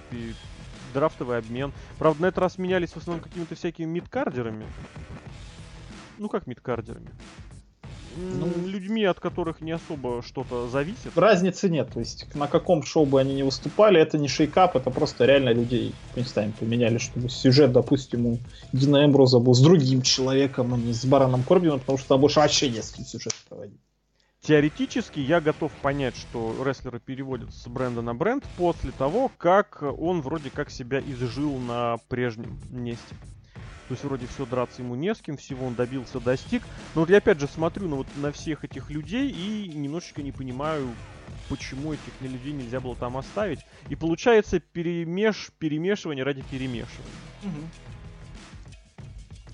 драфтовый обмен. Правда, на этот раз менялись в основном какими-то всякими midcarder ами. Ну как мидкардерами? Ну, людьми, от которых не особо что-то зависит. Разницы нет. То есть на каком шоу бы они не выступали, это не шейкап, это просто реально людей местами поменяли, чтобы сюжет, допустим, у Дина Эмброза был с другим человеком, а не с Бараном Корбином, потому что там больше вообще не с кем сюжет проводить. Теоретически я готов понять, что рестлеры переводят с бренда на бренд после того, как он вроде как себя изжил на прежнем месте. То есть вроде все драться ему не с кем, всего он добился, достиг. Но вот я опять же смотрю на, вот, на всех этих людей и немножечко не понимаю, почему этих людей нельзя было там оставить. И получается перемеш... перемешивание ради перемешивания. Мне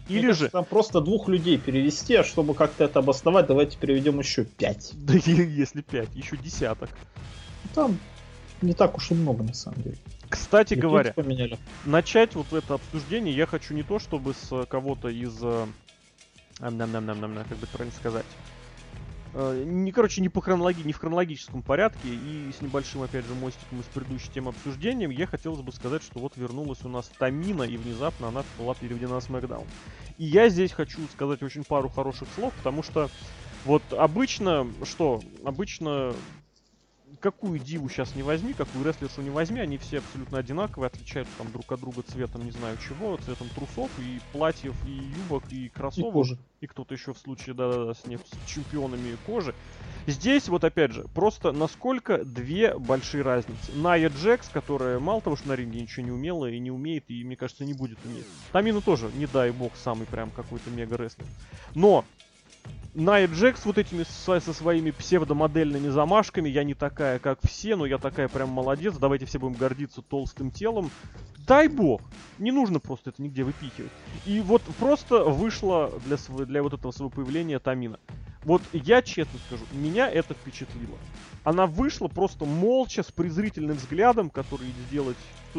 Или же... Там просто двух людей перевести, а чтобы как-то это обосновать, давайте переведем еще пять. <laughs> Да если пять, еще десяток. Там не так уж и много, на самом деле. Кстати И говоря, поменяли. начать вот это обсуждение я хочу не то, чтобы с э, кого-то из... э, ам, нам нам нам нам как бы правильно сказать. Э, не, короче, не по хронологии, не в хронологическом порядке и с небольшим, опять же, мостиком из предыдущей темы обсуждения, я хотелось бы сказать, что вот вернулась у нас Тамина, и внезапно она была переведена на SmackDown. И я здесь хочу сказать очень пару хороших слов, потому что вот обычно, что, обычно какую диву сейчас не возьми, какую рестлершу не возьми, они все абсолютно одинаковые, отличаются там друг от друга цветом не знаю чего, цветом трусов и платьев, и юбок, и кроссовок. И кожи. И кто-то еще в случае, да, да, с, не, с чемпионами кожи. Здесь вот опять же, просто насколько две большие разницы. Ная Джекс, которая мало того, что на ринге ничего не умела и не умеет, и, мне кажется, не будет уметь. Тамина тоже, не дай бог, самый прям какой-то мега рестлер. Но Найя Джекс вот этими со, со своими псевдомодельными замашками. Я не такая, как все, но я такая прям молодец. Давайте все будем гордиться толстым телом. Дай бог. Не нужно просто это нигде выпихивать. И вот просто вышло для, для вот этого своего появления Тамина. Вот я честно скажу, меня это впечатлило. Она вышла просто молча, с презрительным взглядом, который сделать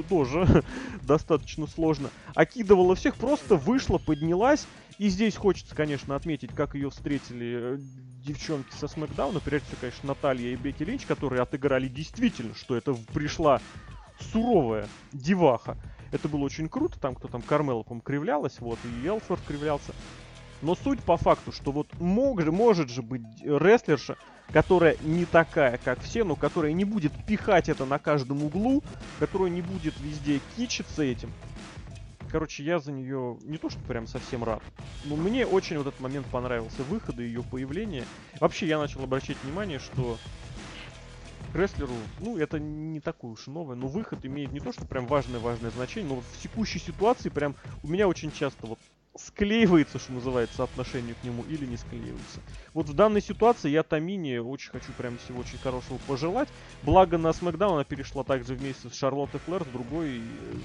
тоже <laughs> достаточно сложно. Окидывала всех, просто вышла, поднялась и здесь хочется, конечно, отметить, как ее встретили э, девчонки со Смакдауна. Прежде всего, конечно, Наталья и Бекки Линч, которые отыграли действительно, что это пришла суровая деваха. Это было очень круто, там кто там, Кармела, по кривлялась, вот, и Элсворт кривлялся. Но суть по факту, что вот мог же, может же быть рестлерша, которая не такая, как все, но которая не будет пихать это на каждом углу, которая не будет везде кичиться этим, Короче, я за нее не то что прям совсем рад, но мне очень вот этот момент понравился, выхода ее появления. Вообще, я начал обращать внимание, что рестлеру, ну, это не такое уж новое, но выход имеет не то, что прям важное-важное значение, но в текущей ситуации прям у меня очень часто вот склеивается, что называется, отношение к нему или не склеивается. Вот в данной ситуации я Тамине очень хочу прям всего очень хорошего пожелать. Благо на SmackDown она перешла также вместе с Шарлоттой Флэр, с другой э,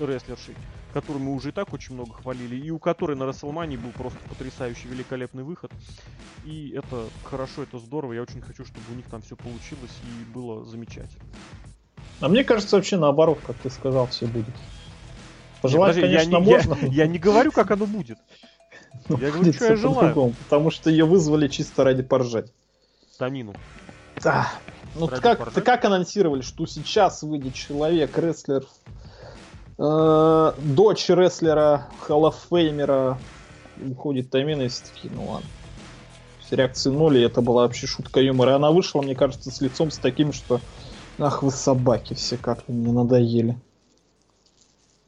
рестлершей которую мы уже и так очень много хвалили, и у которой на Расселмании был просто потрясающий, великолепный выход. И это хорошо, это здорово. Я очень хочу, чтобы у них там все получилось и было замечательно. А мне кажется, вообще наоборот, как ты сказал, все будет. Пожелать, Подожди, конечно, я не, можно. Я, <laughs> я не говорю, как оно будет. <laughs> Ну, я говорю, что я желаю. Потому что ее вызвали чисто ради поржать. Тамину. Да. Ну, как, ты как анонсировали, что сейчас выйдет человек, рестлер Э, дочь рестлера, халлофеймера, уходит такие, ну ладно. Реакции ноль, и это была вообще шутка юмора. И она вышла, мне кажется, с лицом с таким, что ах вы собаки все как мне надоели.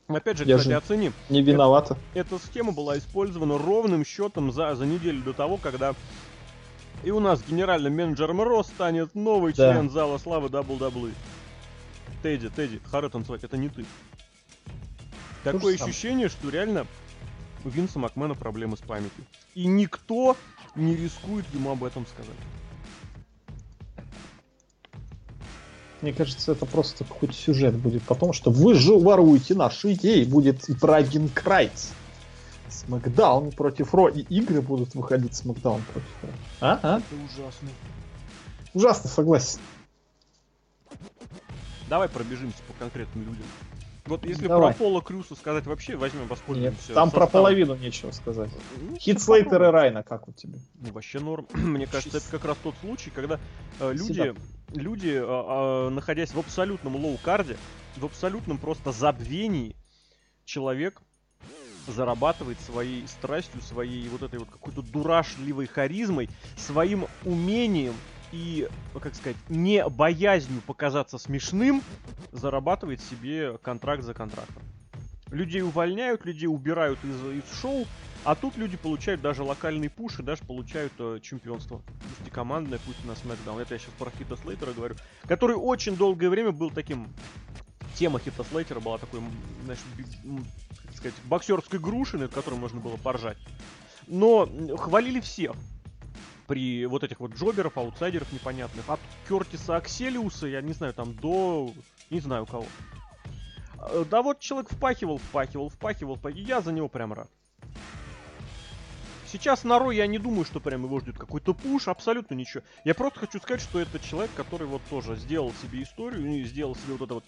Опять же, Я кстати, же оценим. Не виновата. Эта, эта схема была использована ровным счетом за, за неделю до того, когда и у нас генеральным менеджером Ро станет новый да. член зала славы WWE. Тедди, Тедди, харе танцевать, это не ты. Такое ощущение, что реально у Винса Макмена проблемы с памятью. И никто не рискует ему об этом сказать. Мне кажется, это просто какой-то сюжет будет потом, что вы же воруете наши идеи, будет Брагин Крайц. Смакдаун против Ро, и игры будут выходить Смакдаун против Ро. А? а? Это ужасно. Ужасно, согласен. Давай пробежимся по конкретным людям. Вот если Давай. про Аполло Крюса сказать вообще, возьмем, воспользуемся. Нет, там составом. про половину нечего сказать. Ну, Хит Слейтер и Райно, как у тебя? Ну, вообще норм. <clears throat> Мне кажется, это как раз тот случай, когда э, люди, люди э, э, находясь в абсолютном low card е, в абсолютном просто забвении, человек зарабатывает своей страстью, своей вот этой вот какой-то дурашливой харизмой, своим умением и, как сказать, не боязнью показаться смешным, зарабатывает себе контракт за контрактом. Людей увольняют, людей убирают из, из шоу, а тут люди получают даже локальный пуш и даже получают э, чемпионство. Пусть и командное, пусть и на SmackDown. Это я сейчас про Хита Слейтера говорю. Который очень долгое время был таким... Тема Хита Слейтера была такой, знаешь, как сказать, боксерской грушей, над которой можно было поржать. Но хвалили всех при вот этих вот джоберов, аутсайдеров непонятных. От Кертиса Акселиуса, я не знаю, там до... не знаю кого. Э, да вот человек впахивал, впахивал, впахивал, впахивал. Я за него прям рад. Сейчас на Ро я не думаю, что прям его ждет какой-то пуш, абсолютно ничего. Я просто хочу сказать, что это человек, который вот тоже сделал себе историю, сделал себе вот это вот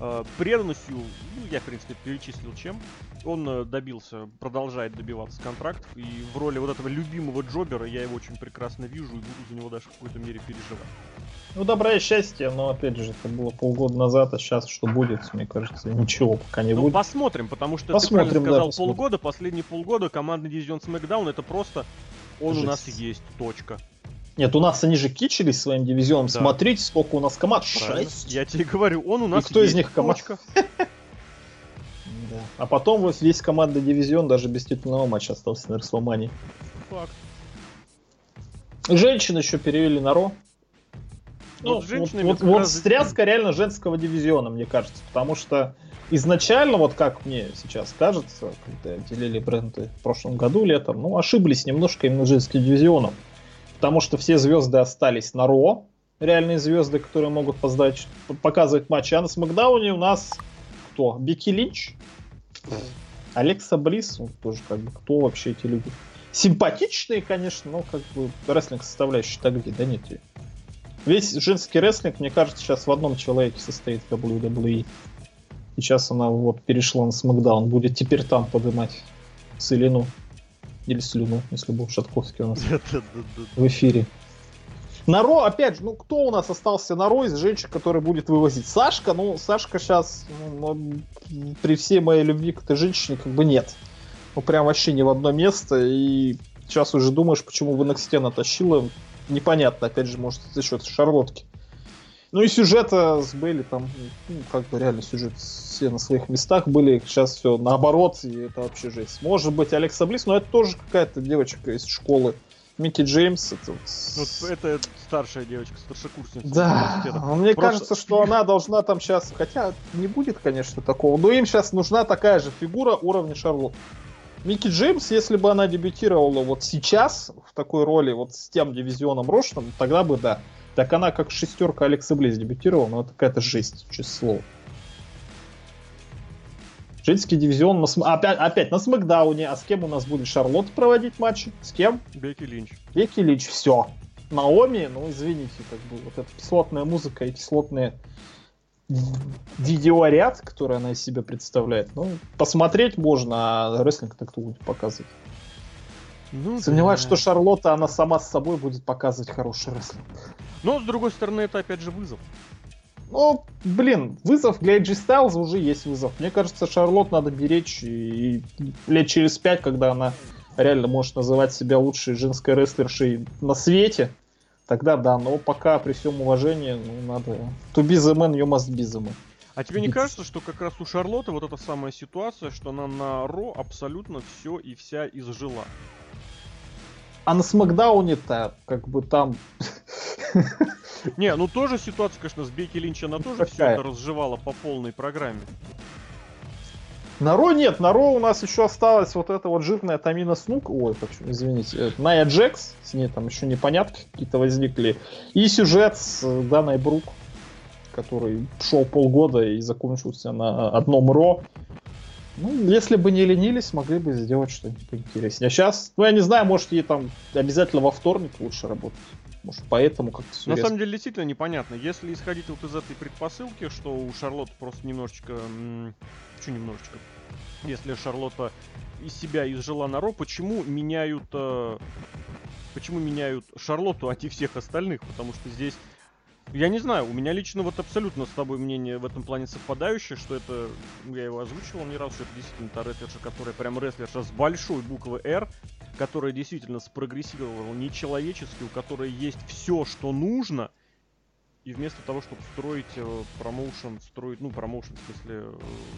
э, преданностью, ну, я, в принципе, перечислил чем. Он э, добился, продолжает добиваться контрактов, и в роли вот этого любимого Джобера я его очень прекрасно вижу и буду за него даже в какой-то мере переживать. Ну, добра и счастье, но, опять же, это было полгода назад, а сейчас что будет, мне кажется, ничего пока не Ну, будет. посмотрим, потому что Посмотрим, ты да, правильно сказал посмотрим. полгода, последние полгода командный дивизион SmackDown это просто он у нас Жесть. есть, точка. Нет, у нас они же кичились своим дивизионом. Да. Смотрите, сколько у нас команд. Шесть. Я тебе говорю, он у нас кто из есть, них команд? точка. <laughs> Да. А потом вот весь командный дивизион даже без титульного матча остался на Расселмании. Факт. Женщин еще перевели на Ро. Ну, Ну, вот, женщинами вот, вот раз- стряска реально женского дивизиона, мне кажется. Потому что изначально, вот как мне сейчас кажется, когда делили бренды в прошлом году летом, ну, ошиблись немножко именно женским дивизионом. Потому что все звезды остались на Ро, реальные звезды, которые могут поздать, показывать матчи. А на Смакдауне у нас кто? Бики Линч? Алекса Близ, ну, тоже как бы, кто вообще эти люди? Симпатичные, конечно, но как бы рестлинг составляющая-то где? Да нет. Весь женский рестлинг, мне кажется, сейчас в одном человеке состоит в WWE. Сейчас она вот перешла на Смакдаун, будет теперь там поднимать Целину. Или слюну, если был Шатковский у нас <laughs> в эфире. На Ро, опять же, ну кто у нас остался на Ро из женщин, который будет вывозить? Сашка, ну Сашка сейчас, ну, при всей моей любви к этой женщине, как бы нет. Ну прям вообще ни в одно место, и сейчас уже думаешь, почему в NXT она тащила, непонятно, опять же, может, за счет Шарлотки. Ну и сюжета с Бейли там, ну, как бы реально сюжет все на своих местах были, сейчас все наоборот, и это вообще жесть. Может быть Алекса Близ, но это тоже какая-то девочка из школы. Микки Джеймс, это вот Вот это старшая девочка, старшекурсница. да, мне Просто- кажется, что она должна там сейчас, хотя не будет, конечно, такого, но им сейчас нужна такая же фигура уровня Шарлот. Микки Джеймс, если бы она дебютировала вот сейчас в такой роли, вот с тем дивизионом Рошном, тогда бы да. Так она как шестерка Алекса Близ дебютировала, но это какая-то жесть, слово. Женский дивизион на См- опять, опять на Смакдауне. А с кем у нас будет Шарлотт проводить матчи? С кем? Бекки Линч. Веки Лич, все. Наоми, ну извините, как бы вот эта кислотная музыка и кислотный видеоряд, который она из себя представляет. Ну, посмотреть можно, а рестлинг-то кто будет показывать. Ну, Сомневаюсь, да. что Шарлотта, она сама с собой будет показывать хороший рестлинг. Но, с другой стороны, это опять же вызов. Ну, блин, вызов для AJ Styles уже есть вызов. Мне кажется, Шарлот надо беречь и лет через пять, когда она реально может называть себя лучшей женской рестлершей на свете, тогда да, но пока при всем уважении, ну, надо... To be the man, you must be the man. А тебе не кажется, что как раз у Шарлотты вот эта самая ситуация, что она на Ро абсолютно все и вся изжила? А на Смакдауне-то, как бы там... <laughs> Не, ну тоже ситуация, конечно, с Бекки Линч, она тоже все это разжевала по полной программе. На Ро нет, на Ро у нас еще осталась вот эта вот жирная Тамина Снук, ой, почему, извините, э, Ная Джекс, с ней там еще непонятки какие-то возникли, и сюжет с э, Даной Брук, который шел полгода и закончился на одном Ро. Ну, если бы не ленились, могли бы сделать что-нибудь поинтереснее. А сейчас, ну, я не знаю, может, ей там обязательно во вторник лучше работать. Может, поэтому как-то все На самом деле, действительно непонятно. Если исходить вот из этой предпосылки, что у Шарлотты просто немножечко... Чё немножечко? Если Шарлотта из себя изжила на Ро, почему меняют... э, Почему меняют Шарлотту, а не всех остальных? Потому что здесь... Я не знаю, у меня лично вот абсолютно с тобой мнение в этом плане совпадающее, что это, я его озвучивал не раз, что это действительно та рестлерша, которая прям рестлерша с большой буквы R, которая действительно спрогрессировала нечеловечески, у которой есть все, что нужно, и вместо того, чтобы строить э, промоушен, строить, ну, промоушен, в смысле, э,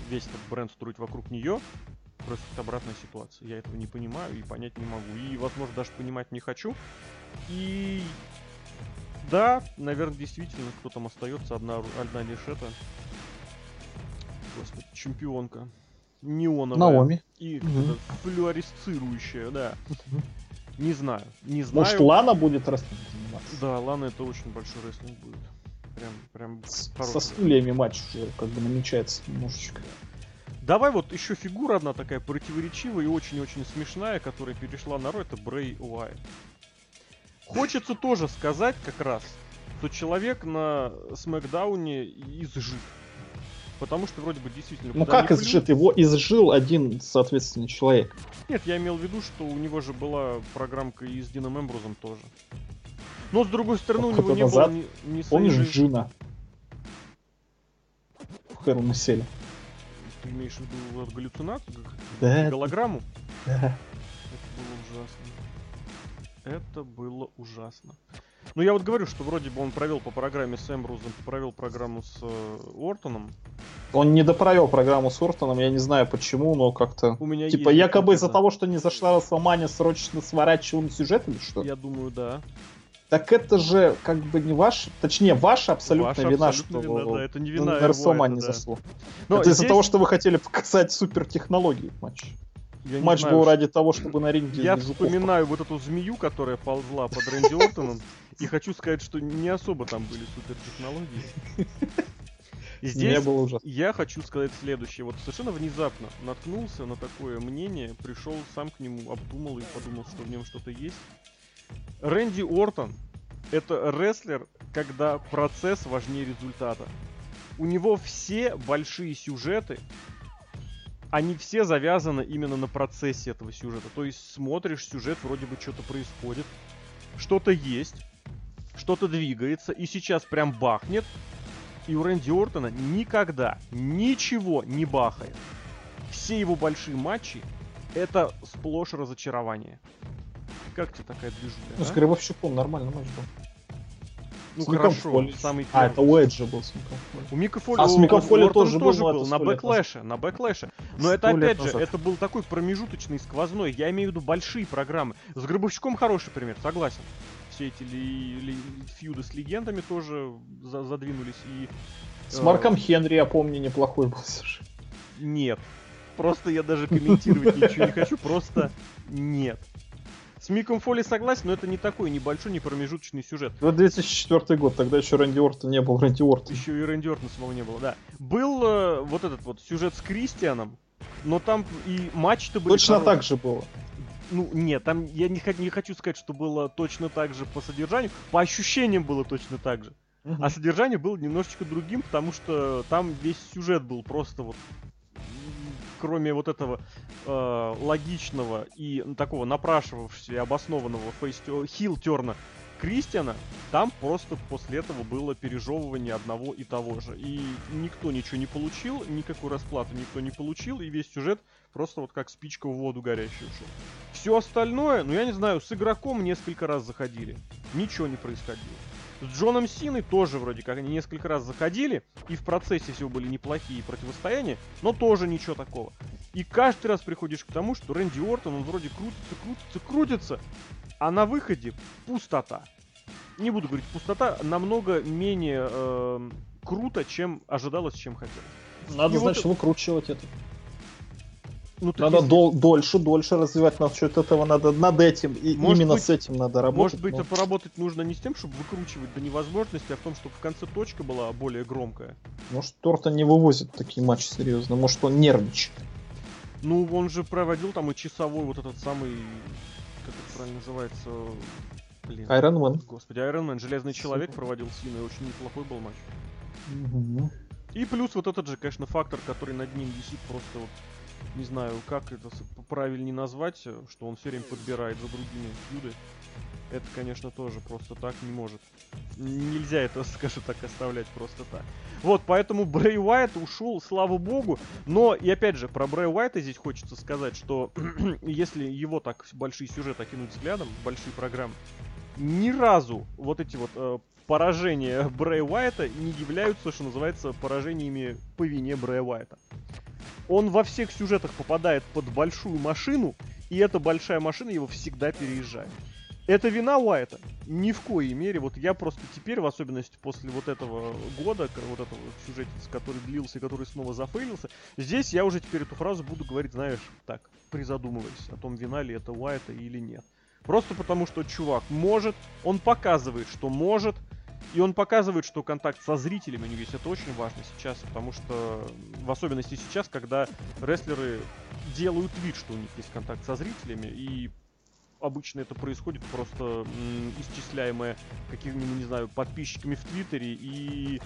весь этот бренд строить вокруг нее, происходит обратная ситуация. Я этого не понимаю и понять не могу. И, возможно, даже понимать не хочу. И да, наверное, действительно, кто там остается, одна, одна лишь это. Господи, чемпионка. Неоновая. Наоми. И как-то флюоресцирующая, да. Не знаю, не знаю. Может, Лана будет рестлингом заниматься? Да, Лана это очень большой рестлинг будет. Прям, прям С-. Со стульями матч уже как бы намечается немножечко. Давай вот еще фигура одна такая противоречивая и очень-очень смешная, которая перешла на Ро, это Брей Уайт. Хочется тоже сказать как раз, что человек на Смакдауне изжит. Потому что вроде бы действительно... Ну как изжит? Его изжил один, соответственно, человек. Нет, я имел в виду, что у него же была программка и с Дином Эмбрузом тоже. Но с другой стороны, у Сколько него не назад? было ни, ни Помнишь своей- Джина? В a Cell. Ты имеешь в виду галлюцинацию? Да. Голограмму? да. Это было ужасно. Это было ужасно. Ну, я вот говорю, что вроде бы он провел по программе с Эмбрузом, провел программу с э, Ортоном. Он не допровел программу с Ортоном, я не знаю почему, но как-то... У меня Типа, якобы из-за того, что не зашла Расселмания, срочно сворачиваем сюжет или что? Я думаю, да. Так это же как бы не ваш, точнее, ваша абсолютная Ваша вина, абсолютно что вина, да, это не на- вина на его, это да. зашло. Но это из-за здесь того, что вы хотели показать супертехнологии в матче. Я Матч знаю, был что- ради того, чтобы на ринге Я вспоминаю вот эту змею, которая ползла под Рэнди Ортоном, и хочу сказать, что не особо там были супертехнологии. И Не здесь было ужасно. я хочу сказать следующее. Вот совершенно внезапно наткнулся на такое мнение, пришел сам к нему, обдумал и подумал, что в нем что-то есть. Рэнди Ортон — это рестлер, когда процесс важнее результата. У него все большие сюжеты, они все завязаны именно на процессе этого сюжета. То есть смотришь сюжет, вроде бы что-то происходит, что-то есть, что-то двигается, и сейчас прям бахнет, и у Рэнди Ортона никогда ничего не бахает. Все его большие матчи это сплошь разочарование. Как тебе такая движуха? Ну, а? с Гробовщиком нормальный матч был. Ну с хорошо, самый А, это у Эджа был с Миком Фоли. У Мика Фоли, А с у- Миком у Фоли Ортона тоже был, тоже был, это на бэклэше, на бэклэше. Но это опять же, назад. это был такой промежуточный сквозной. Я имею в виду большие программы. С Гробовщиком хороший пример, согласен. Все эти ли- ли- фьюды с легендами тоже за- задвинулись и... С э, Марком Хенри, я помню, неплохой был сюжет. Нет. Просто я даже комментировать ничего не хочу, просто нет. С Миком Фоли согласен, но это не такой небольшой, не промежуточный сюжет. Это 2004 год, тогда еще Рэнди Ортон не был Рэнди Ортон. Еще и Рэнди Ортона самого не было, да. Был э, вот этот вот сюжет с Кристианом, но там и матч-то были Точно хорошие. так же было. Ну, нет, там я не, не хочу сказать, что было точно так же по содержанию. По ощущениям было точно так же. А содержание было немножечко другим, потому что там весь сюжет был просто вот кроме вот этого э, логичного и такого напрашивавшегося и обоснованного фейс хил терна Кристиана, там просто после этого было пережевывание одного и того же. И никто ничего не получил, никакой расплаты никто не получил, и весь сюжет просто вот как спичка в воду горящую ушел. Все остальное, ну я не знаю, с игроком несколько раз заходили. Ничего не происходило. С Джоном Синой тоже вроде как они несколько раз заходили, и в процессе всего были неплохие противостояния, но тоже ничего такого. И каждый раз приходишь к тому, что Рэнди Ортон, он вроде крутится, крутится, крутится, а на выходе пустота. Не буду говорить пустота, намного менее эм, круто, чем ожидалось, чем хотелось. Надо, И вот значит, выкручивать это. Ну, Надо если- дол- дольше, дольше развивать насчет этого, надо над этим, и Может именно быть- с этим надо работать. Может быть, но- поработать нужно не с тем, чтобы выкручивать до невозможности, а в том, чтобы в конце точка была более громкая. Может, Торта не вывозит такие матчи серьезно, может, он нервничает. Ну, он же проводил там и часовой вот этот самый, как это правильно называется, блин. Iron Man. Господи, Iron Man, Железный Человек Супер. проводил с Синой, очень неплохой был матч. Мгм. И плюс вот этот же, конечно, фактор, который над ним висит просто вот, не знаю, как это правильнее назвать, э, что он все время подбирает за другими фьюды. Это, конечно, тоже просто так не может. Нельзя это, <laughs> скажем так, оставлять просто так. Вот, поэтому Брэй Уайт ушел, слава богу. Но, и опять же, про Брэй Уайта здесь хочется сказать, что <clears throat> если его так большие сюжеты окинуть взглядом, большие программы, ни разу вот эти вот э, поражения Брэй Уайта не являются, что называется, поражениями по вине Брэя Уайта. Он во всех сюжетах попадает под большую машину, и эта большая машина его всегда переезжает. Это вина Уайта? Ни в коей мере. Вот я просто теперь, в особенности после вот этого года, вот этого сюжетица, который длился и который снова зафейлился, здесь я уже теперь эту фразу буду говорить, знаешь, так, призадумываясь о том, вина ли это Уайта или нет. Просто потому, что чувак может, он показывает, что может, и он показывает, что контакт со зрителями у него есть. Это очень важно сейчас, потому что, в особенности сейчас, когда рестлеры делают вид, что у них есть контакт со зрителями, и обычно это происходит просто исчисляемое какими, не знаю, подписчиками в Твиттере и,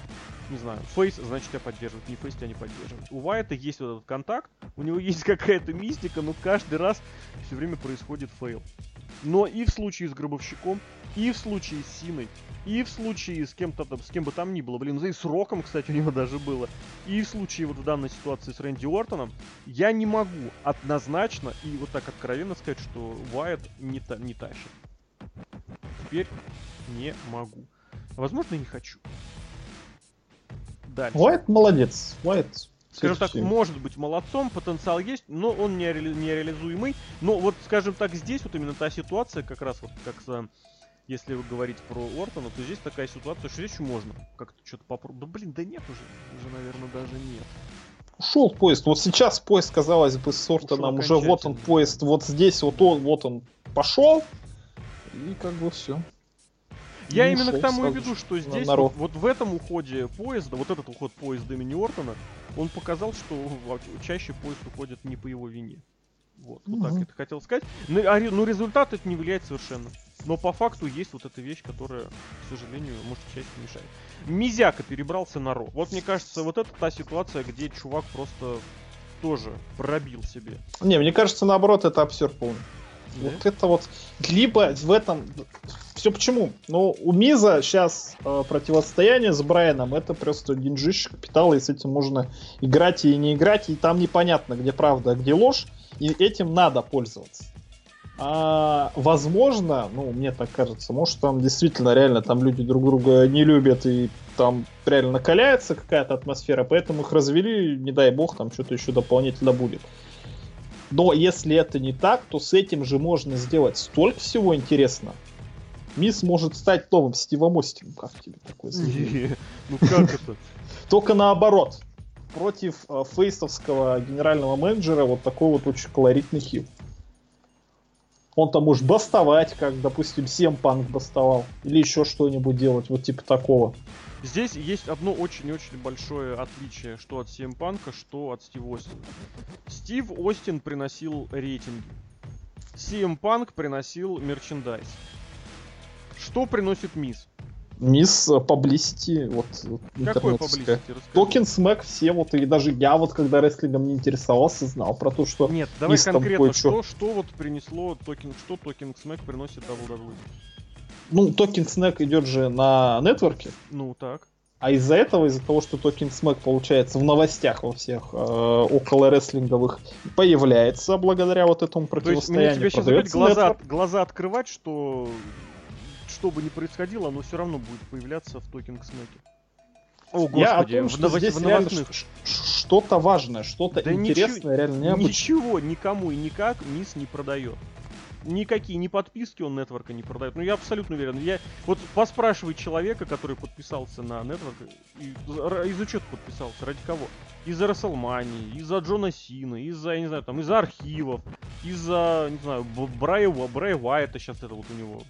не знаю, фейс, значит, тебя поддерживают, не фейс тебя не поддерживают. У Вайта есть вот этот контакт, у него <laughs> есть какая-то мистика, но каждый раз все время происходит фейл. Но и в случае с Гробовщиком, и в случае с Синой, и в случае с кем-то там, с кем бы там ни было, блин, да и с Роком, кстати, у него даже было, и в случае вот в данной ситуации с Рэнди Ортоном, я не могу однозначно и вот так откровенно сказать, что Уайт не, та, не тащит. Теперь не могу. Возможно, не хочу. Дальше. Уайт молодец. Уайт Скажем так, может быть молодцом, потенциал есть, но он не реали- нереализуемый. Но вот, скажем так, здесь вот именно та ситуация, как раз вот как за- если вы говорить про Ортона, то здесь такая ситуация, что здесь еще можно как-то что-то попробовать. Да блин, да нет уже, уже, наверное, даже нет. Ушел поезд. Вот сейчас поезд, казалось бы, с Ортоном уже вот он поезд, вот здесь вот он, вот он пошел. И как бы все. Я именно к тому и веду, что здесь вот, вот в этом уходе поезда, вот этот уход поезда имени Ортона, он показал, что чаще поезд уходит не по его вине. Вот, вот так Мгм. это хотел сказать. Ну, а ре- ну, результат это не влияет совершенно. Но по факту есть вот эта вещь, которая, к сожалению, может часть мешает. Мизяка перебрался на Ро. Вот мне кажется, вот это та ситуация, где чувак просто тоже пробил себе. Не, мне кажется, наоборот, это абсурд полный. Да? Вот это вот. Либо в этом. Все почему? Ну, у Миза сейчас противостояние с Брайаном это просто деньжище капитала, и с этим можно играть и не играть, и там непонятно, где правда, а где ложь, и этим надо пользоваться. А, возможно, ну, мне так кажется, может там действительно реально там люди друг друга не любят и там реально накаляется какая-то атмосфера, поэтому их развели, не дай бог, там что-то еще дополнительно будет. Но если это не так, то с этим же можно сделать столько всего интересного. Мисс может стать новым Стивом Остином. Как тебе такое заявление? <laughs> Ну как это? <laughs> Только наоборот. Против э, фейстовского генерального менеджера вот такой вот очень колоритный хил. Он там может бастовать, как, допустим, Сем Панк бастовал. Или еще что-нибудь делать, вот типа такого. Здесь есть одно очень-очень большое отличие, что от CM Панка, что от Стива Остина. Стив Остин приносил рейтинги. CM Punk приносил мерчендайз. Что приносит Миз? Миз паблисити, вот, вот Какой? Расскажи. Talking Smack все вот, и даже я вот, когда рестлингом не интересовался, знал про то, что Нет, давай Миз там конкретно, кое-что. что, что вот принесло Talking, что Talking Smack приносит WWE? Ну, Talking Smack идет же на Network'е, Ну так. а из-за этого, из-за того, что Talking Smack получается в новостях во всех э, около рестлинговых появляется благодаря вот этому То есть мне противостоянию. тебе сейчас опять глаза, глаза открывать, что что бы ни происходило, оно все равно будет появляться в токен Смэке. О, господи, Я о том, в, что новос- здесь в новостных. что-то важное, что-то Да интересное, реально необычное. Ничего никому и никак Мисс не продает. Никакие, ни подписки он нетворка не продает. Ну, я абсолютно уверен. Я, вот поспрашивай человека, который подписался на нетворк, и из-за чего подписался, ради кого? Из-за Расселмании, из-за Джона Сина, из-за, я не знаю, там, из-за архивов, из-за, не знаю, Б- Брайа, Уа- Брайа Уайта сейчас это вот у него.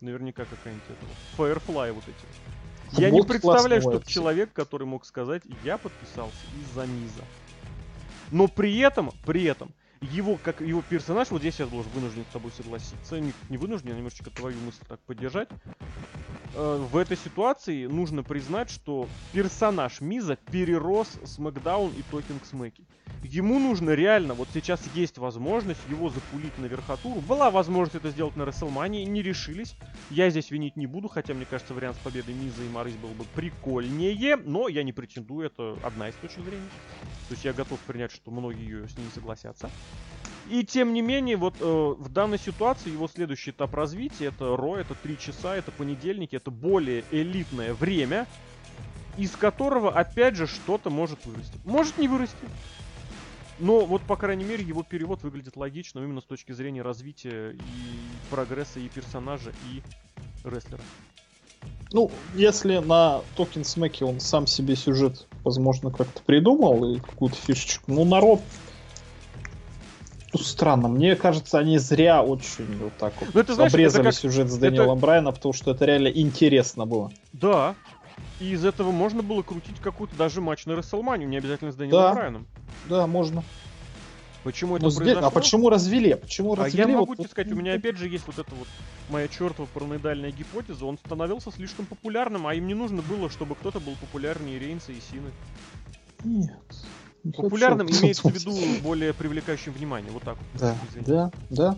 Наверняка какая-нибудь этого. Firefly вот эти. Я не Футболки представляю, чтобы человек, который мог сказать, я подписался из-за Миза. Но при этом, при этом, его, как его персонаж, вот здесь я должен вынужден с тобой согласиться, не, не вынужден, а немножечко твою мысль так поддержать. Э, в этой ситуации нужно признать, что персонаж Миза перерос Смакдаун и Токинг Смэки. Ему нужно реально, вот сейчас есть возможность его запулить на верхотуру. Была возможность это сделать на Расселмании, не решились. Я здесь винить не буду, хотя мне кажется вариант с победой Миза и Марис был бы прикольнее, но я не претендую, это одна из точек зрения. То есть я готов принять, что многие с ней согласятся. И тем не менее, вот э, в данной ситуации его следующий этап развития это Ро, это 3 часа, это понедельники, это более элитное время, из которого опять же что-то может вырасти. Может не вырасти. Но вот, по крайней мере, его перевод выглядит логично именно с точки зрения развития и прогресса и персонажа, и рестлера. Ну, если на Токен Смеке он сам себе сюжет, возможно, как-то придумал и какую-то фишечку, ну, народ ну, странно. Мне кажется, они зря очень вот так вот Ну, это, знаешь, это обрезали как- сюжет с Дэниелом Брайаном, потому что это реально интересно было. Да. И из этого можно было крутить какой-то даже матч на Расселманию, не обязательно с Дэниелом Да. Брайаном. Да, можно. Почему это здесь- произошло? а почему развели? Почему А развели? я вот могу тебе это? сказать, у меня опять же есть вот эта вот моя чертова параноидальная гипотеза. Он становился слишком популярным, а им не нужно было, чтобы кто-то был популярнее Рейнса и Сины. Нет. Хочу. Популярным имеется в виду более привлекающим внимание. Вот так вот. Да, да, да.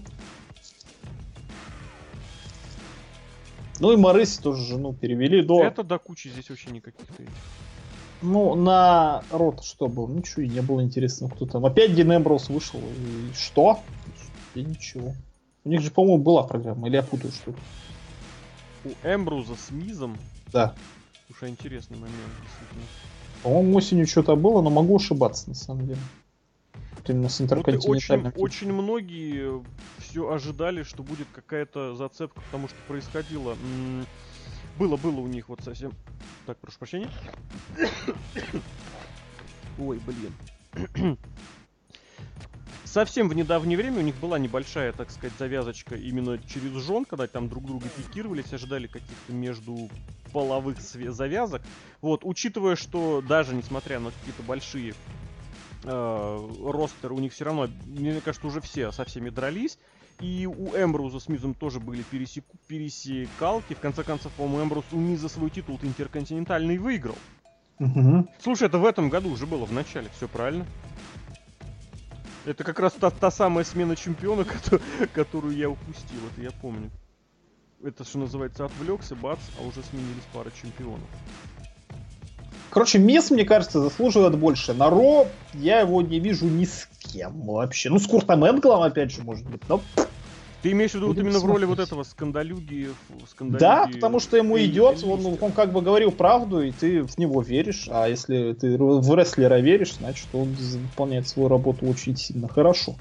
Ну и Марыси тоже жену перевели до... Это до кучи здесь вообще никаких-то этих. Ну, на рот что было? Ничего, и не было интересно, кто там. Опять Дин Эмброуз вышел. И что? И ничего. У них же, по-моему, была программа, или я путаю что-то. У Эмбруза с Мизом, Да. уж интересный момент, действительно. По-моему, осенью что-то было, но могу ошибаться, на самом деле. Вот именно с Вот и очень, интерконтинентальным. очень многие все ожидали, что будет какая-то зацепка, потому что происходило. Было, было у них вот совсем. Так, прошу прощения. <coughs> Ой, блин. Совсем в недавнее время у них была небольшая, так сказать, завязочка именно через жен, когда там друг друга пикировались, ожидали каких-то между половых завязок. Вот, учитывая, что даже несмотря на какие-то большие э, ростеры, у них все равно, мне кажется, уже все со всеми дрались. И у Эмбруза с Мизом тоже были пересеку- пересекалки. В конце концов, по-моему, Эмбруз у Миза свой титул интерконтинентальный выиграл. Мгм. Слушай, это в этом году уже было в начале, все правильно? Это как раз та, та самая смена чемпиона, <laughs> кото- которую я упустил, это я помню. Это что называется, отвлекся, бац, а уже сменились пара чемпионов. Короче, Мисс, мне кажется, заслуживает больше. На Ро я его не вижу ни с кем вообще. Ну, с Куртом Энглом, опять же, может быть. Но... Ты имеешь в виду вот именно в роли вот смотреть. этого скандалюги? скандалюги Да, потому что ему идет, он, он как бы говорил правду, и ты в него веришь. А если ты в рестлера веришь, значит, он выполняет свою работу очень сильно хорошо.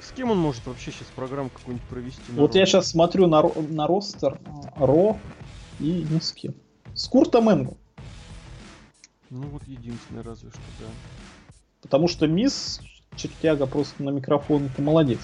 С кем он может вообще сейчас программу какую-нибудь провести? Вот Ро? я сейчас смотрю на, на ростер Ро и ни с кем. С Куртом Энглом. Ну вот единственное разве что, да. Потому что Мисс чертяга просто на микрофон, это молодец.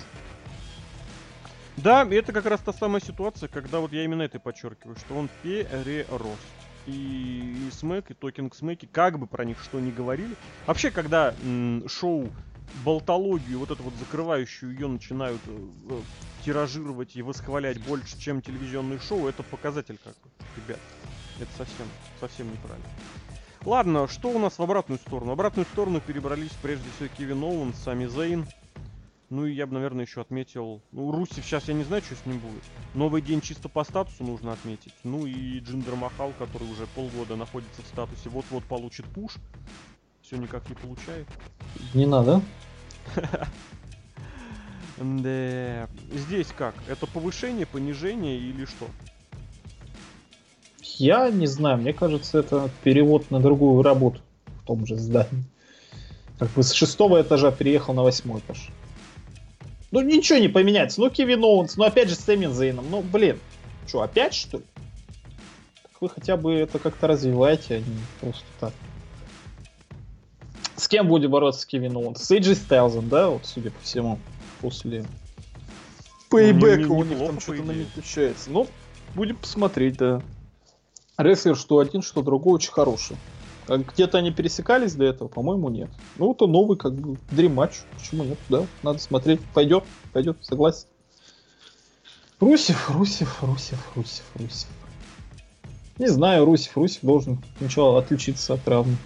Да, это как раз та самая ситуация, когда вот я именно это подчеркиваю, что он перерос. И, и Смэк, и Токинг Смэки, как бы про них что ни говорили. Вообще, когда м, шоу болтологию, вот эту вот закрывающую ее начинают э, э, тиражировать и восхвалять больше, чем телевизионные шоу, это показатель как бы, ребят. Это совсем, совсем неправильно. Ладно, что у нас в обратную сторону? В обратную сторону перебрались прежде всего Кевин Оуэнс, Сами Зейн. Ну и я бы, наверное, еще отметил... Ну, Русев сейчас я не знаю, что с ним будет. Новый день чисто по статусу нужно отметить. Ну и Джиндер Махал, который уже полгода находится в статусе, вот-вот получит пуш. Все никак не получает. Не надо. <laughs> Да. Здесь как? Это повышение, понижение или что? Я не знаю, мне кажется, это перевод на другую работу в том же здании. Как бы с шестого этажа переехал на восьмой этаж. Ну ничего не поменяется. Ну Кевин Оуэнс, ну опять же с Сэмми Зейном. Ну блин, что, опять что ли? Так вы хотя бы это как-то развиваете, а не просто так. С кем будет бороться Кевин Оуэнс? С AJ Стайлзом, да, вот судя по всему, после Пейбэка не- у них там что-то идее. намечается. Ну, будем посмотреть, да. Рестлер что один, что другой очень хороший. А Где-то они пересекались до этого, по-моему, нет. Ну, это новый, как бы, дрим-матч. Почему нет? Да, надо смотреть. Пойдет, пойдет, согласен. Русев, Русев, Русев, Русев, Русев. Не знаю, Русев, Русев должен сначала отличиться от равных.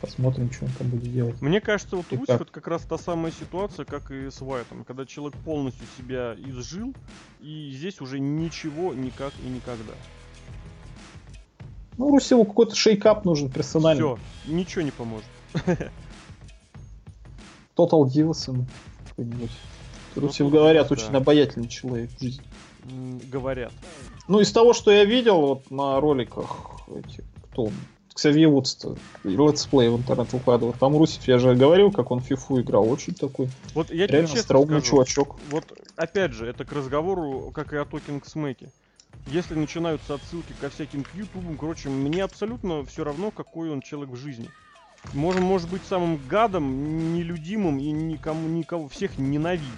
Посмотрим, что он там будет делать. Мне кажется, вот И Русев как? это как раз та самая ситуация, как и с Уайтом, когда человек полностью себя изжил, и здесь уже ничего, никак и никогда. Ну, Русеву какой-то шейкап нужен персональный. Все, ничего не поможет. Total Divas ему какой-нибудь. Русев, Total говорят, очень обаятельный человек в жизни. Говорят. Ну, из того, что я видел вот на роликах, эти, кто он? Ксавье Вудс, летсплей в интернет выкладывал. Там Русев, я же говорил, как он фифу играл. Очень такой Вот я реально честно скажу, чувачок. Вот опять же, это к разговору, как и о Talking Smack'е. Если начинаются отсылки ко всяким к ютубам, короче, мне абсолютно все равно, какой он человек в жизни. Можем, может быть, самым гадом, нелюдимым и никому, никого, всех ненавидеть.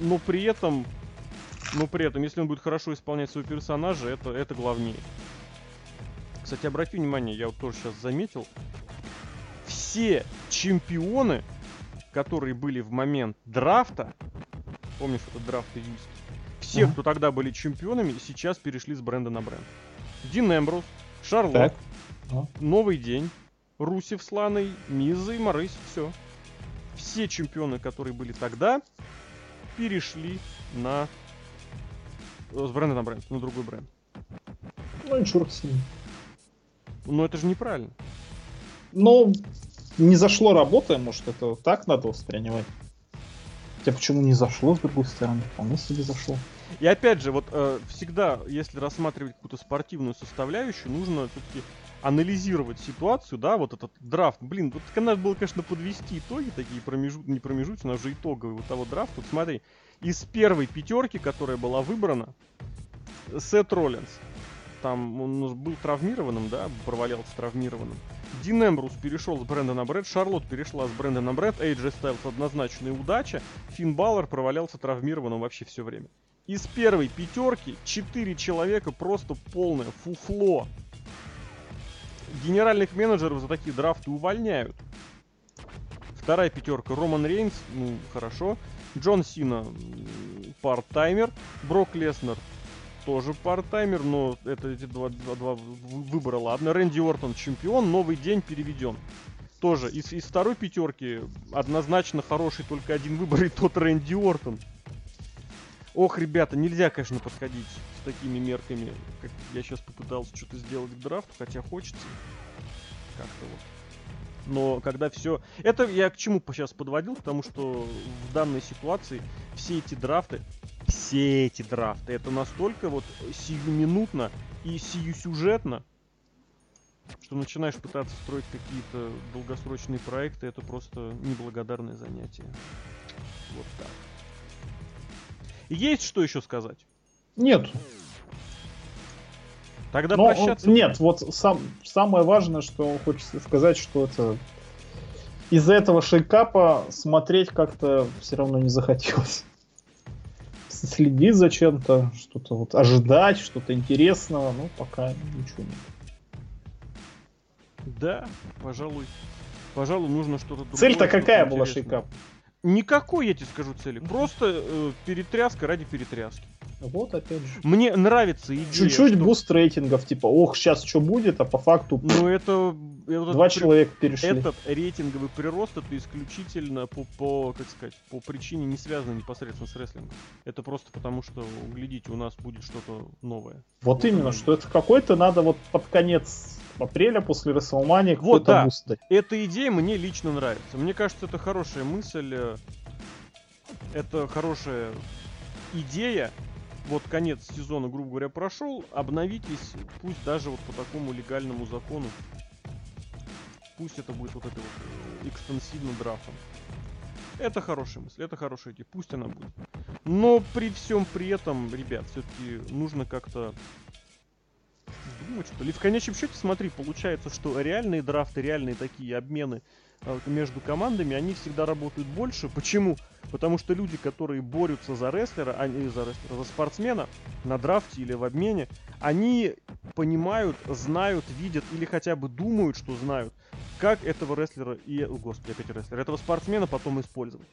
Но при этом, но при этом, если он будет хорошо исполнять своего персонажа, это, это главнее. Кстати, обрати внимание, я вот тоже сейчас заметил, все чемпионы, которые были в момент драфта, помнишь этот драфт июльский, все, кто тогда были чемпионами, сейчас перешли с бренда на бренд. Дин Эмбрус, Так. Ага. Новый день, Русев с Ланой, Миза и Морейс, все. Все чемпионы, которые были тогда, перешли на э, с бренда на бренд, на другой бренд. Ну и черт с ним. Но это же неправильно. Ну, не зашло работа, может, это так надо воспринимать. Хотя почему не зашло, с другой стороны? Вполне себе зашло. <laughs> И опять же, вот э, всегда, если рассматривать какую-то спортивную составляющую, нужно все-таки анализировать ситуацию, да, вот этот драфт. Блин, вот надо было, конечно, подвести итоги такие промежут, не промежуточные, а уже итоговые вот того драфта. Вот смотри, из первой пятерки, которая была выбрана, Сет Роллинс, там он был травмированным, да, провалялся травмированным. Дин Эмбрус перешел с бренда на бренд, Шарлот перешла с бренда на бренд, AJ Styles однозначная удача, Финн Баллар провалялся травмированным вообще все время. Из первой пятерки четыре человека просто полное фуфло. Генеральных менеджеров за такие драфты увольняют. Вторая пятерка Роман Рейнс, ну хорошо. Джон Сина парт-таймер. Брок Леснер тоже парт-таймер, но это эти два, два- два выбора, ладно. Рэнди Ортон чемпион, новый день переведен. Тоже из, из второй пятерки однозначно хороший только один выбор, и тот Рэнди Ортон. Ох, ребята, нельзя, конечно, подходить с такими мерками, как я сейчас попытался что-то сделать к драфту, хотя хочется. Как-то вот. Но когда все... Это я к чему сейчас подводил, потому что в данной ситуации все эти драфты, все эти драфты, это настолько вот сиюминутно и сиюсюжетно, что начинаешь пытаться строить какие-то долгосрочные проекты, это просто неблагодарное занятие. Вот так. Есть что еще сказать? Нет. Тогда Но он- прощаться. нет, вот сам, самое важное, что хочется сказать, что это из-за этого шейкапа смотреть как-то все равно не захотелось. Следить за чем-то, что-то вот ожидать, что-то интересного, ну пока ничего нет. Да, пожалуй. Пожалуй, нужно что-то другое. Цель-то какая была интересное. шейкап? Никакой, я тебе скажу, цели. Просто э, перетряска ради перетряски. Вот опять же. Мне нравится идея. Чуть-чуть что- буст рейтингов, типа, ох, сейчас что будет, а по факту Ну это... вот два при- человека перешли. Этот рейтинговый прирост это исключительно по, по, как сказать, по причине не связанной непосредственно с рестлингом. Это просто потому, что, глядите, у нас будет что-то новое. Вот именно, что это какой-то надо вот под конец апреля после Рестлмании Вот, да. буст дать. Эта идея мне лично нравится. Мне кажется, это хорошая мысль. э, Это хорошая идея. Вот конец сезона, грубо говоря, прошел. Обновитесь, пусть даже вот по такому легальному закону. Пусть это будет вот это вот э, экстенсивно драфтом. Это хорошая мысль, это хорошая идея, пусть она будет. Но при всем при этом, ребят, все-таки нужно как-то думать, что ли. В конечном счете, смотри, получается, что реальные драфты, реальные такие обмены э, между командами, они всегда работают больше. Почему? Потому что люди, которые борются за рестлера, а не за рестлера, за спортсмена на драфте или в обмене, они понимают, знают, видят или хотя бы думают, что знают, как этого рестлера и, о, господи, опять рестлера, этого спортсмена потом использовать.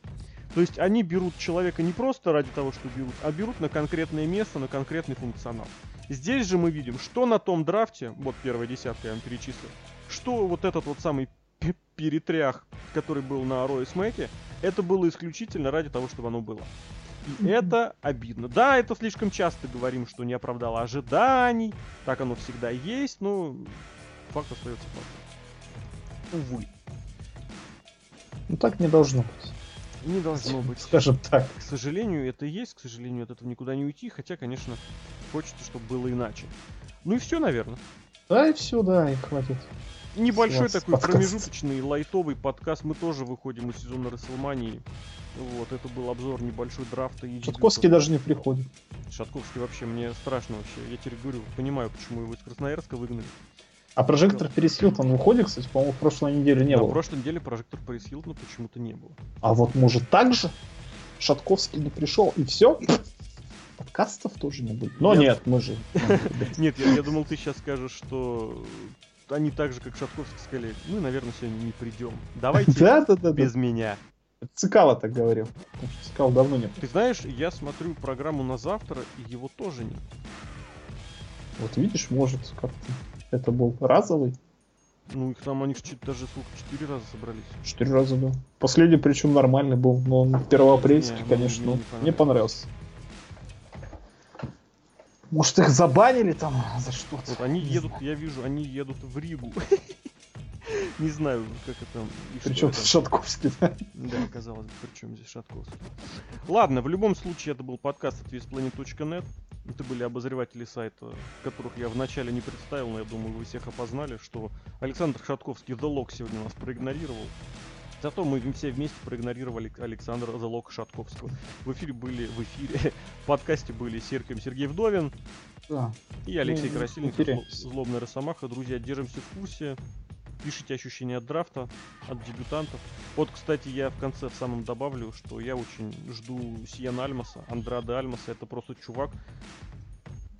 То есть они берут человека не просто ради того, что берут, а берут на конкретное место, на конкретный функционал. Здесь же мы видим, что на том драфте, вот первая десятка я вам перечислил, что вот этот вот самый пе- перетрях, который был на Рое Смеке, это было исключительно ради того, чтобы оно было. И это обидно. Да, это слишком часто говорим, что не оправдало ожиданий, так оно всегда есть, но факт остается фактом. Увы, Ну так не должно быть. не должно быть. Скажем так. К сожалению, это есть, к сожалению, от этого никуда не уйти, хотя, конечно, хочется, чтобы было иначе. Ну и все, наверное. Да и все, да, и хватит. Небольшой такой подкаст. промежуточный лайтовый подкаст. Мы тоже выходим из сезона Расселмании. Вот, это был обзор небольшой драфта и Шатковский даже не приходит. Шатковский вообще, мне страшно вообще. Я теперь говорю, понимаю, почему его из Красноярска выгнали. А прожектор Перес Хилтон выходит, кстати, по-моему, в прошлой неделе не На было. прошлой неделе прожектор Пэрис Хилтона почему-то не было. А вот может так же? Шатковский не пришел, и все? Подкастов тоже не будет. Но Я- нет, мы же... <laughs> Нет, я, я думал, ты сейчас скажешь, что они так же, как Шатковский, сказали, мы, наверное, сегодня не придем. Давайте Да, да, да, да. без меня. Цикало так говорил. Потому что Цикало давно нет. Ты знаешь, я смотрю программу на завтра, и его тоже нет. Вот видишь, может, как-то это был разовый. Ну, их там, они даже сколько, четыре раза собрались. Четыре раза был. Последний, причем нормальный был, но он первоапрельский, Не, ну, конечно. мне не Мне понравился. Может, их забанили там за что-то? Вот они Не едут, я вижу, они едут в Ригу. <laughs> Не знаю, как это... Причем это. Шатковский, да? Да, казалось бы, при чем здесь Шатковский. Ладно, в любом случае, это был подкаст от весьplanet.net. Это были обозреватели сайта, которых я вначале не представил, но я думаю, вы всех опознали, что Александр Шатковский The Lock сегодня нас проигнорировал. Зато мы все вместе проигнорировали Александра Lock Шатковского. В эфире были, в эфире, в подкасте были Серком Сергей Вдовин Да. и Алексей Ну, Красильников, эфире. Зло- Злобная Росомаха. Друзья, держимся в курсе. Пишите ощущения от драфта, от дебютантов. Вот, кстати, я в конце в самом добавлю, что я очень жду Сиена Альмаса, Андрада Альмаса. Это просто чувак,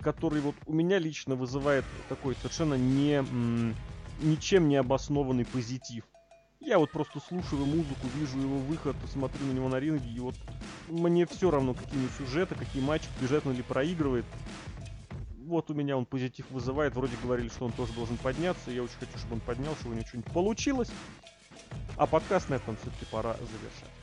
который вот у меня лично вызывает такой совершенно не, ничем не обоснованный позитив. Я вот просто слушаю музыку, вижу его выход, смотрю на него на ринге, и вот мне все равно, какие у него сюжеты, какие матчи, он или проигрывает. Вот у меня он позитив вызывает. Вроде говорили, что он тоже должен подняться. Я очень хочу, чтобы он поднялся, чтобы у него что-нибудь получилось. А подкаст на этом все-таки пора завершать.